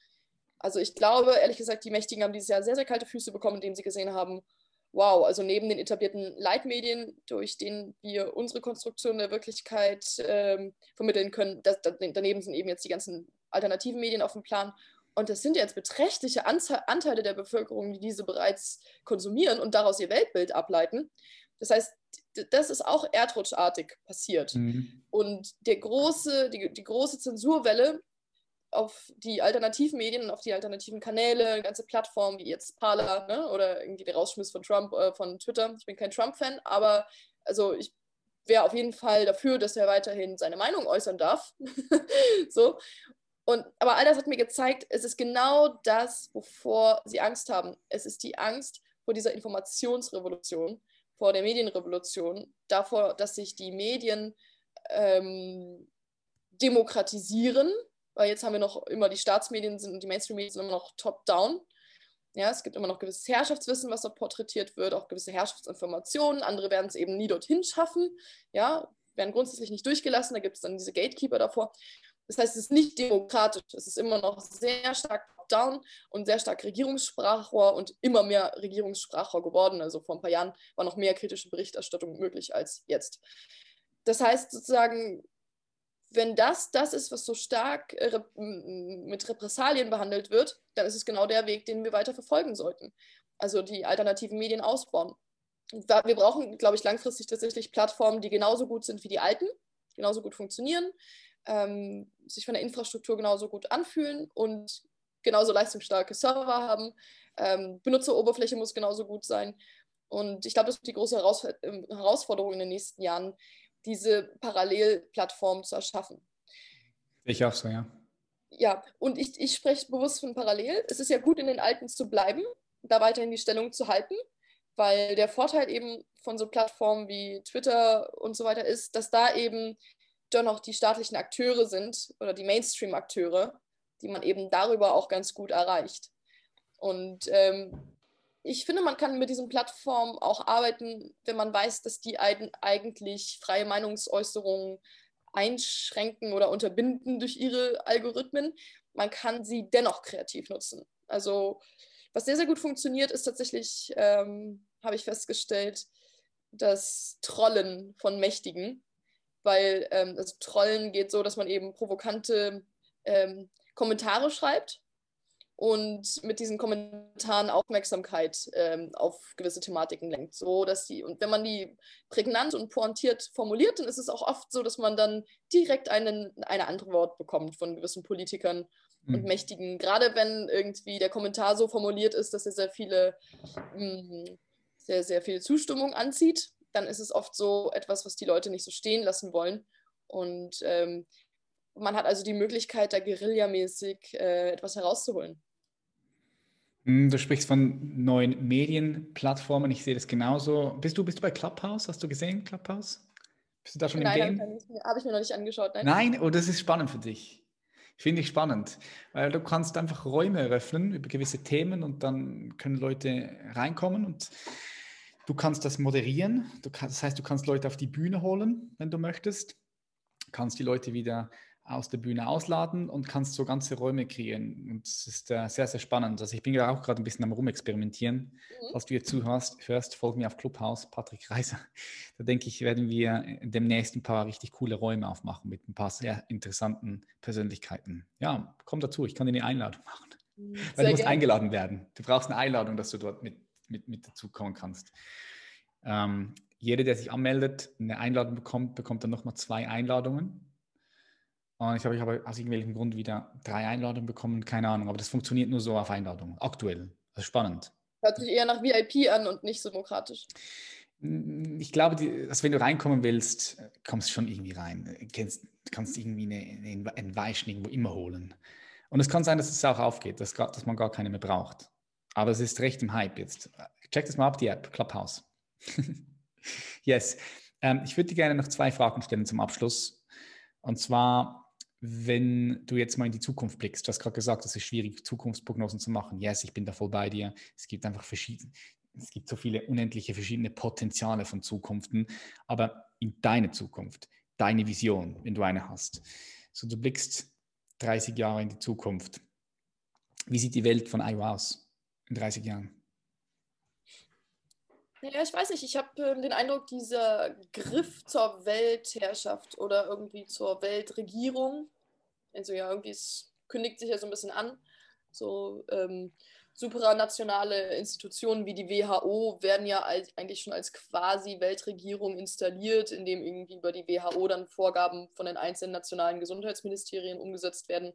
Also ich glaube, ehrlich gesagt, die Mächtigen haben dieses Jahr sehr, sehr kalte Füße bekommen, indem sie gesehen haben, wow, also neben den etablierten Leitmedien, durch denen wir unsere Konstruktion der Wirklichkeit ähm, vermitteln können, das, daneben sind eben jetzt die ganzen alternativen Medien auf dem Plan. Und das sind jetzt beträchtliche Anteile der Bevölkerung, die diese bereits konsumieren und daraus ihr Weltbild ableiten. Das heißt, das ist auch erdrutschartig passiert. Mhm. Und der große, die, die große Zensurwelle auf die alternativen Medien auf die alternativen Kanäle, ganze Plattformen wie jetzt Parler ne, oder irgendwie der Rausschmiss von Trump äh, von Twitter. Ich bin kein Trump-Fan, aber also ich wäre auf jeden Fall dafür, dass er weiterhin seine Meinung äußern darf. so. Und, aber all das hat mir gezeigt, es ist genau das, wovor sie Angst haben. Es ist die Angst vor dieser Informationsrevolution, vor der Medienrevolution, davor, dass sich die Medien ähm, demokratisieren weil jetzt haben wir noch immer die Staatsmedien sind und die Mainstream-Medien sind immer noch top-down. Ja, es gibt immer noch gewisses Herrschaftswissen, was dort porträtiert wird, auch gewisse Herrschaftsinformationen. Andere werden es eben nie dorthin schaffen, ja, werden grundsätzlich nicht durchgelassen. Da gibt es dann diese Gatekeeper davor. Das heißt, es ist nicht demokratisch. Es ist immer noch sehr stark top-down und sehr stark Regierungssprachrohr und immer mehr Regierungssprachrohr geworden. Also vor ein paar Jahren war noch mehr kritische Berichterstattung möglich als jetzt. Das heißt sozusagen, wenn das das ist, was so stark äh, mit Repressalien behandelt wird, dann ist es genau der Weg, den wir weiter verfolgen sollten. Also die alternativen Medien ausbauen. Wir brauchen, glaube ich, langfristig tatsächlich Plattformen, die genauso gut sind wie die alten, genauso gut funktionieren, ähm, sich von der Infrastruktur genauso gut anfühlen und genauso leistungsstarke Server haben. Ähm, Benutzeroberfläche muss genauso gut sein. Und ich glaube, das ist die große Heraus ähm, Herausforderung in den nächsten Jahren, diese Parallelplattform zu erschaffen. Ich auch so, ja. Ja, und ich, ich spreche bewusst von parallel. Es ist ja gut, in den Alten zu bleiben, da weiterhin die Stellung zu halten, weil der Vorteil eben von so Plattformen wie Twitter und so weiter ist, dass da eben doch noch die staatlichen Akteure sind oder die Mainstream-Akteure, die man eben darüber auch ganz gut erreicht. Und ähm, ich finde, man kann mit diesen Plattformen auch arbeiten, wenn man weiß, dass die eigentlich freie Meinungsäußerungen einschränken oder unterbinden durch ihre Algorithmen. Man kann sie dennoch kreativ nutzen. Also was sehr, sehr gut funktioniert, ist tatsächlich, ähm, habe ich festgestellt, das Trollen von Mächtigen. Weil ähm, das Trollen geht so, dass man eben provokante ähm, Kommentare schreibt und mit diesen Kommentaren Aufmerksamkeit ähm, auf gewisse Thematiken lenkt. So, dass die, und wenn man die prägnant und pointiert formuliert, dann ist es auch oft so, dass man dann direkt einen, eine Antwort bekommt von gewissen Politikern mhm. und Mächtigen. Gerade wenn irgendwie der Kommentar so formuliert ist, dass er sehr viele, mh, mm, sehr, sehr viel Zustimmung anzieht, dann ist es oft so etwas, was die Leute nicht so stehen lassen wollen. Und ähm, man hat also die Möglichkeit, da guerillamäßig äh, etwas herauszuholen. Hm, du sprichst von neuen Medienplattformen. Ich sehe das genauso. Bist du, bist du bei Clubhouse? Hast du gesehen, Clubhouse? Bist du da schon nein, im Game? Habe ich mir noch nicht angeschaut. Nein, nein oh, das ist spannend für dich. Finde ich spannend, weil du kannst einfach Räume eröffnen über gewisse Themen und dann können Leute reinkommen und du kannst das moderieren. Du kannst, das heißt, du kannst Leute auf die Bühne holen, wenn du möchtest. Kannst die Leute wieder aus der Bühne ausladen und kannst so ganze Räume kreieren. Und es ist äh, sehr, sehr spannend. Also ich bin ja auch gerade ein bisschen am Rumexperimentieren. Mhm. Falls du hier zuhörst, hörst, folg mir auf Clubhouse, Patrick Reiser. Da denke ich, werden wir demnächst ein paar richtig coole Räume aufmachen mit ein paar sehr interessanten Persönlichkeiten. Ja, komm dazu, ich kann dir eine Einladung machen. Mhm, Weil du musst gerne. eingeladen werden. Du brauchst eine Einladung, dass du dort mit, mit, mit dazukommen kannst. Ähm, jeder, der sich anmeldet, eine Einladung bekommt, bekommt dann nochmal zwei Einladungen und ich glaube, ich habe aus irgendwelchem Grund wieder drei Einladungen bekommen, keine Ahnung. Aber das funktioniert nur so auf Einladungen, aktuell. Das ist spannend. Hört sich eher nach VIP an und nicht so demokratisch. Mm, ich glaube, dass wenn du reinkommen willst, kommst du schon irgendwie rein. Kennst, kannst irgendwie eine, einen Weichen irgendwo immer holen. Und es kann sein, dass es auch aufgeht, dass, dass man gar keine mehr braucht. Aber es ist recht im Hype jetzt. Check das mal ab, die App, Clubhouse. yes. Ähm, ich würde dir gerne noch zwei Fragen stellen zum Abschluss. Und zwar, wenn du jetzt mal in die Zukunft blickst, du hast gerade gesagt, es ist schwierig, Zukunftsprognosen zu machen. Yes, ich bin da voll bei dir. Es gibt einfach verschiedene, es gibt so viele unendliche verschiedene Potenziale von Zukunften, aber in deine Zukunft, deine Vision, wenn du eine hast. So, du blickst 30 Jahre in die Zukunft. Wie sieht die Welt von IO aus in 30 Jahren? Ja, ich weiß nicht, ich habe äh, den Eindruck, dieser Griff zur Weltherrschaft oder irgendwie zur Weltregierung, also ja, irgendwie es kündigt sich ja so ein bisschen an, so ähm, supranationale Institutionen wie die WHO werden ja als, eigentlich schon als quasi Weltregierung installiert, indem irgendwie über die WHO dann Vorgaben von den einzelnen nationalen Gesundheitsministerien umgesetzt werden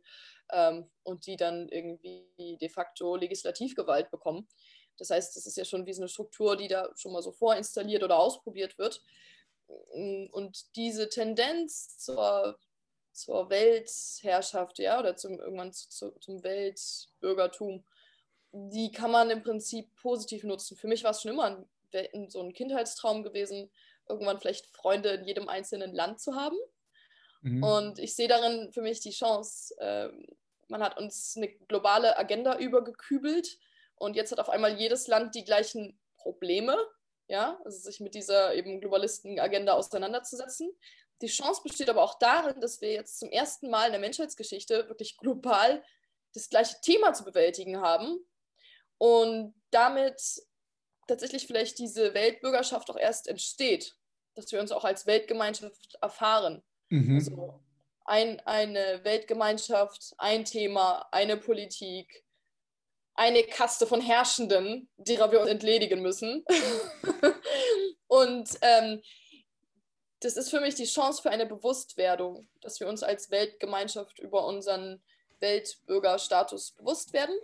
ähm, und die dann irgendwie de facto Legislativgewalt bekommen. Das heißt, das ist ja schon wie so eine Struktur, die da schon mal so vorinstalliert oder ausprobiert wird. Und diese Tendenz zur, zur Weltherrschaft, ja, oder zum, irgendwann zu, zum Weltbürgertum, die kann man im Prinzip positiv nutzen. Für mich war es schon immer ein, so ein Kindheitstraum gewesen, irgendwann vielleicht Freunde in jedem einzelnen Land zu haben. Mhm. Und ich sehe darin für mich die Chance, äh, man hat uns eine globale Agenda übergekübelt, und jetzt hat auf einmal jedes Land die gleichen Probleme, ja, also sich mit dieser eben Globalisten-Agenda auseinanderzusetzen. Die Chance besteht aber auch darin, dass wir jetzt zum ersten Mal in der Menschheitsgeschichte wirklich global das gleiche Thema zu bewältigen haben und damit tatsächlich vielleicht diese Weltbürgerschaft auch erst entsteht, dass wir uns auch als Weltgemeinschaft erfahren. Mhm. Also ein, eine Weltgemeinschaft, ein Thema, eine Politik, eine Kaste von Herrschenden, derer wir uns entledigen müssen. und ähm, das ist für mich die Chance für eine Bewusstwerdung, dass wir uns als Weltgemeinschaft über unseren Weltbürgerstatus bewusst werden.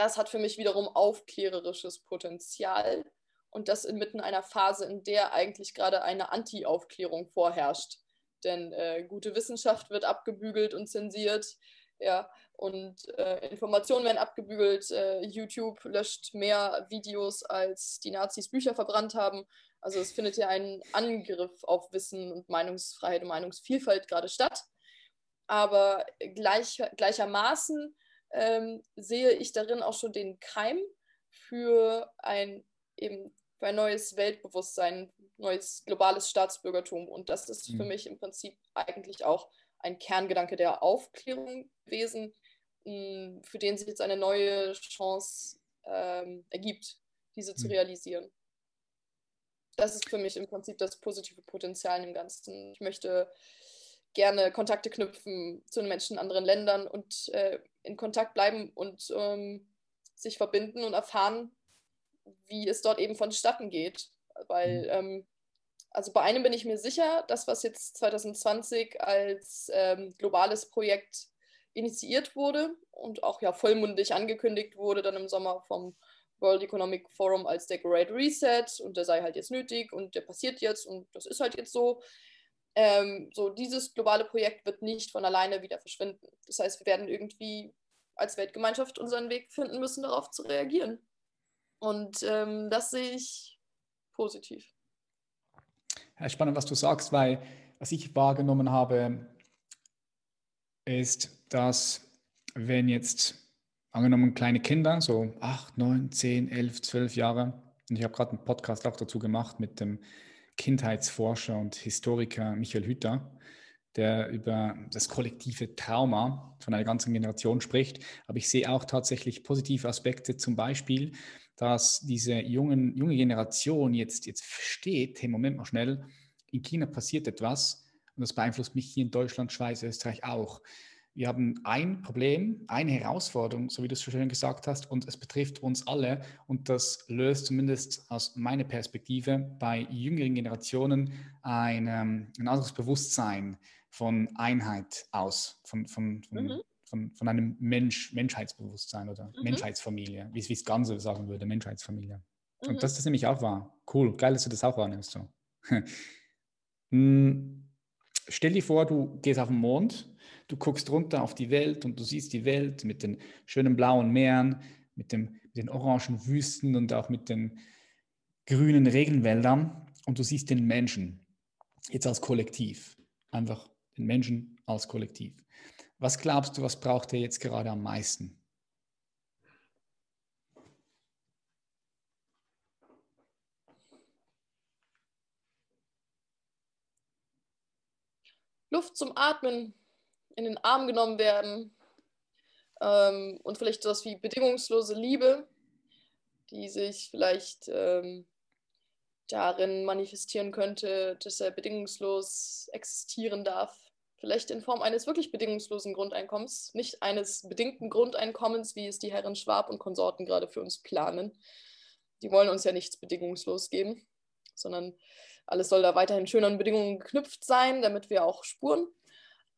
Das hat für mich wiederum aufklärerisches Potenzial und das inmitten einer Phase, in der eigentlich gerade eine Anti-Aufklärung vorherrscht. Denn äh, gute Wissenschaft wird abgebügelt und zensiert, ja, und äh, Informationen werden abgebügelt. Äh, YouTube löscht mehr Videos, als die Nazis Bücher verbrannt haben. Also es findet ja ein Angriff auf Wissen und Meinungsfreiheit und Meinungsvielfalt gerade statt. Aber gleich, gleichermaßen ähm, sehe ich darin auch schon den Keim für ein eben für ein neues Weltbewusstsein, neues globales Staatsbürgertum. Und das ist mhm. für mich im Prinzip eigentlich auch ein Kerngedanke der Aufklärung gewesen, für den sich jetzt eine neue Chance ähm, ergibt, diese zu mhm. realisieren. Das ist für mich im Prinzip das positive Potenzial im Ganzen. Ich möchte gerne Kontakte knüpfen zu den Menschen in anderen Ländern und äh, in Kontakt bleiben und ähm, sich verbinden und erfahren, wie es dort eben vonstatten geht. Weil, mhm. ähm, also bei einem bin ich mir sicher, das, was jetzt 2020 als ähm, globales Projekt initiiert wurde und auch ja vollmundig angekündigt wurde, dann im Sommer vom World Economic Forum als der Great Reset und der sei halt jetzt nötig und der passiert jetzt und das ist halt jetzt so. Ähm, so dieses globale Projekt wird nicht von alleine wieder verschwinden. Das heißt, wir werden irgendwie als Weltgemeinschaft unseren Weg finden müssen, darauf zu reagieren. Und ähm, das sehe ich positiv. Ja, spannend, was du sagst, weil was ich wahrgenommen habe, ist, dass wenn jetzt angenommen kleine Kinder, so 8, 9, 10, 11, 12 Jahre, und ich habe gerade einen Podcast auch dazu gemacht mit dem Kindheitsforscher und Historiker Michael Hütter, der über das kollektive Trauma von einer ganzen Generation spricht. Aber ich sehe auch tatsächlich positive Aspekte, zum Beispiel, dass diese jungen, junge Generation jetzt, jetzt versteht, hey, Moment mal schnell, in China passiert etwas und das beeinflusst mich hier in Deutschland, Schweiz, Österreich auch. Wir haben ein Problem, eine Herausforderung, so wie du es so schön gesagt hast, und es betrifft uns alle. Und das löst zumindest aus meiner Perspektive bei jüngeren Generationen ein, ähm, ein anderes Bewusstsein von Einheit aus, von, von, von, mhm. von, von einem Mensch, Menschheitsbewusstsein oder mhm. Menschheitsfamilie, wie es das Ganze sagen würde, Menschheitsfamilie. Mhm. Und das ist nämlich auch wahr. Cool, geil, dass du das auch wahrnimmst. So. Hm, stell dir vor, du gehst auf den Mond Du guckst runter auf die Welt und du siehst die Welt mit den schönen blauen Meeren, mit, dem, mit den orangen Wüsten und auch mit den grünen Regenwäldern und du siehst den Menschen jetzt als Kollektiv. Einfach den Menschen als Kollektiv. Was glaubst du, was braucht er jetzt gerade am meisten? Luft zum Atmen, in den Arm genommen werden ähm, und vielleicht sowas wie bedingungslose Liebe, die sich vielleicht ähm, darin manifestieren könnte, dass er bedingungslos existieren darf. Vielleicht in Form eines wirklich bedingungslosen Grundeinkommens, nicht eines bedingten Grundeinkommens, wie es die Herren Schwab und Konsorten gerade für uns planen. Die wollen uns ja nichts bedingungslos geben, sondern alles soll da weiterhin schöneren Bedingungen geknüpft sein, damit wir auch spuren.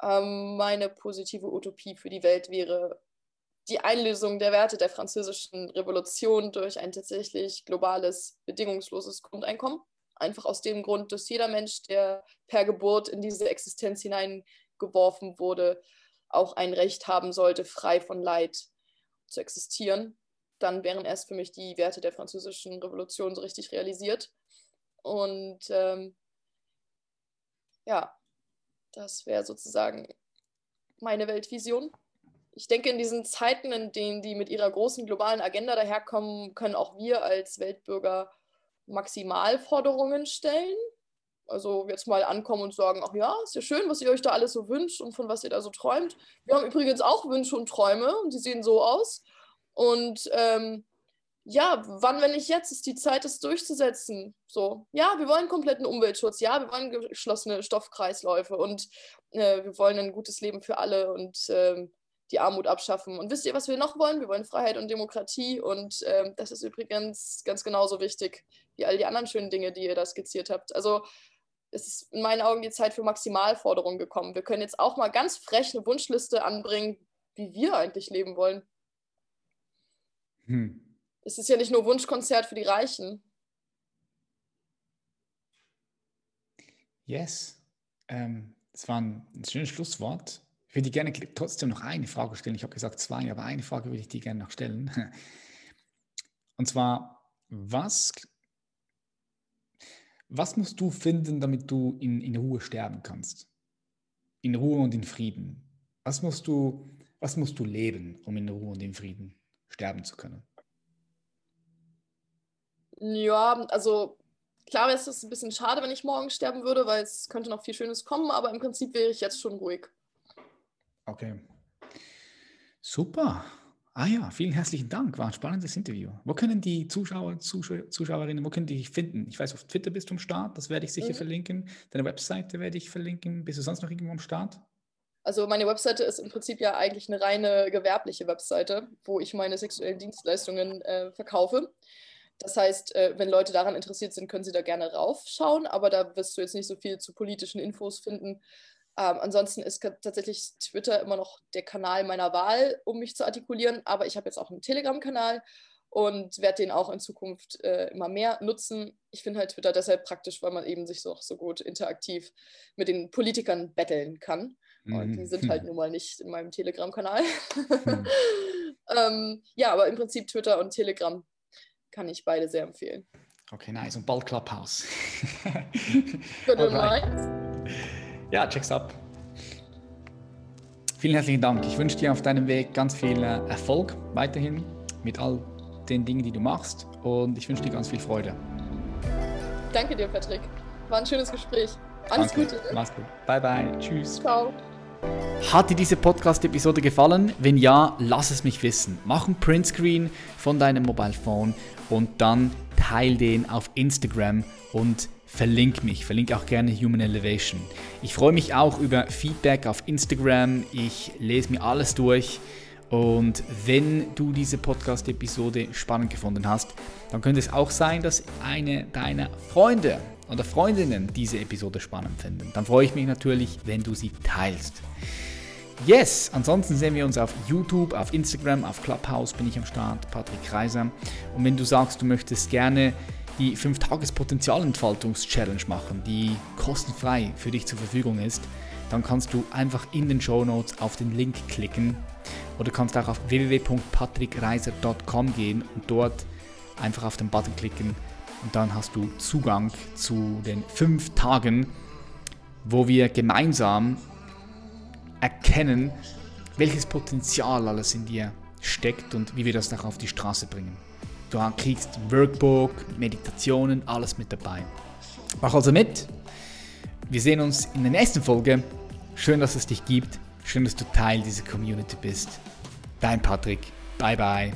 Ähm, meine positive Utopie für die Welt wäre die Einlösung der Werte der französischen Revolution durch ein tatsächlich globales, bedingungsloses Grundeinkommen. Einfach aus dem Grund, dass jeder Mensch, der per Geburt in diese Existenz hineingeworfen wurde, auch ein Recht haben sollte, frei von Leid zu existieren. Dann wären erst für mich die Werte der französischen Revolution so richtig realisiert. Und ähm, ja, das wäre sozusagen meine Weltvision. Ich denke, in diesen Zeiten, in denen die mit ihrer großen globalen Agenda daherkommen, können auch wir als Weltbürger Maximalforderungen stellen. Also jetzt mal ankommen und sagen, ach ja, ist ja schön, was ihr euch da alles so wünscht und von was ihr da so träumt. Wir haben übrigens auch Wünsche und Träume und die sehen so aus. Und ähm, ja, wann, wenn nicht jetzt, ist die Zeit, es durchzusetzen. So, ja, wir wollen kompletten Umweltschutz, ja, wir wollen geschlossene Stoffkreisläufe und äh, wir wollen ein gutes Leben für alle und äh, die Armut abschaffen. Und wisst ihr, was wir noch wollen? Wir wollen Freiheit und Demokratie und äh, das ist übrigens ganz genauso wichtig wie all die anderen schönen Dinge, die ihr da skizziert habt. Also es ist in meinen Augen die Zeit für Maximalforderungen gekommen. Wir können jetzt auch mal ganz frech eine Wunschliste anbringen, wie wir eigentlich leben wollen. Hm. Es ist ja nicht nur Wunschkonzert für die Reichen. Yes. Ähm, das war ein, ein schönes Schlusswort. Ich würde dir gerne trotzdem noch eine Frage stellen. Ich habe gesagt zwei, aber eine Frage würde ich dir gerne noch stellen. Und zwar, was, was musst du finden, damit du in, in Ruhe sterben kannst? In Ruhe und in Frieden. Was musst du, was musst du leben, um in Ruhe und in Frieden sterben zu können? Ja, also klar wäre es ein bisschen schade, wenn ich morgen sterben würde, weil es könnte noch viel Schönes kommen, aber im Prinzip wäre ich jetzt schon ruhig. Okay. Super. Ah ja, vielen herzlichen Dank. War ein spannendes Interview. Wo können die Zuschauer, Zuschauer Zuschauerinnen, wo können die dich finden? Ich weiß, auf Twitter bist du am Start, das werde ich sicher mhm. verlinken. Deine Webseite werde ich verlinken. Bist du sonst noch irgendwo am Start? Also meine Webseite ist im Prinzip ja eigentlich eine reine gewerbliche Webseite, wo ich meine sexuellen Dienstleistungen äh, verkaufe. Das heißt, äh, wenn Leute daran interessiert sind, können sie da gerne raufschauen, aber da wirst du jetzt nicht so viel zu politischen Infos finden. Ähm, ansonsten ist tatsächlich Twitter immer noch der Kanal meiner Wahl, um mich zu artikulieren, aber ich habe jetzt auch einen Telegram-Kanal und werde den auch in Zukunft äh, immer mehr nutzen. Ich finde halt Twitter deshalb praktisch, weil man eben sich so, so gut interaktiv mit den Politikern betteln kann. Mhm. Und die sind halt nun mal nicht in meinem Telegram-Kanal. Mhm. ähm, ja, aber im Prinzip Twitter und Telegram kann ich beide sehr empfehlen. Okay, nice. Und bald Clubhouse. Du meinst. Ja, check's ab. Vielen herzlichen Dank. Ich wünsche dir auf deinem Weg ganz viel äh, Erfolg weiterhin mit all den Dingen, die du machst. Und ich wünsche dir ganz viel Freude. Danke dir, Patrick. War ein schönes Gespräch. Alles Danke. Gute. Mach's gut. Bye, bye. Tschüss. Ciao. Hat dir diese Podcast-Episode gefallen? Wenn ja, lass es mich wissen. Mach ein Printscreen von deinem Mobile Phone und dann teile den auf Instagram und verlink mich. Verlink auch gerne Human Elevation. Ich freue mich auch über Feedback auf Instagram. Ich lese mir alles durch. Und wenn du diese Podcast-Episode spannend gefunden hast, dann könnte es auch sein, dass eine deiner Freunde oder Freundinnen diese Episode spannend finden. Dann freue ich mich natürlich, wenn du sie teilst. Yes, ansonsten sehen wir uns auf YouTube, auf Instagram, auf Clubhouse bin ich am Start, Patrick Kreiser. Und wenn du sagst, du möchtest gerne die 5-Tages-Potenzialentfaltungs-Challenge machen, die kostenfrei für dich zur Verfügung ist, dann kannst du einfach in den Show Notes auf den Link klicken oder kannst auch auf www.patrickreiser.com gehen und dort einfach auf den Button klicken und dann hast du Zugang zu den fünf Tagen, wo wir gemeinsam erkennen, welches Potenzial alles in dir steckt und wie wir das noch auf die Straße bringen. Du kriegst Workbook, Meditationen, alles mit dabei. Mach also mit. Wir sehen uns in der nächsten Folge. Schön, dass es dich gibt. Schön, dass du Teil dieser Community bist. Dein Patrick. Bye bye.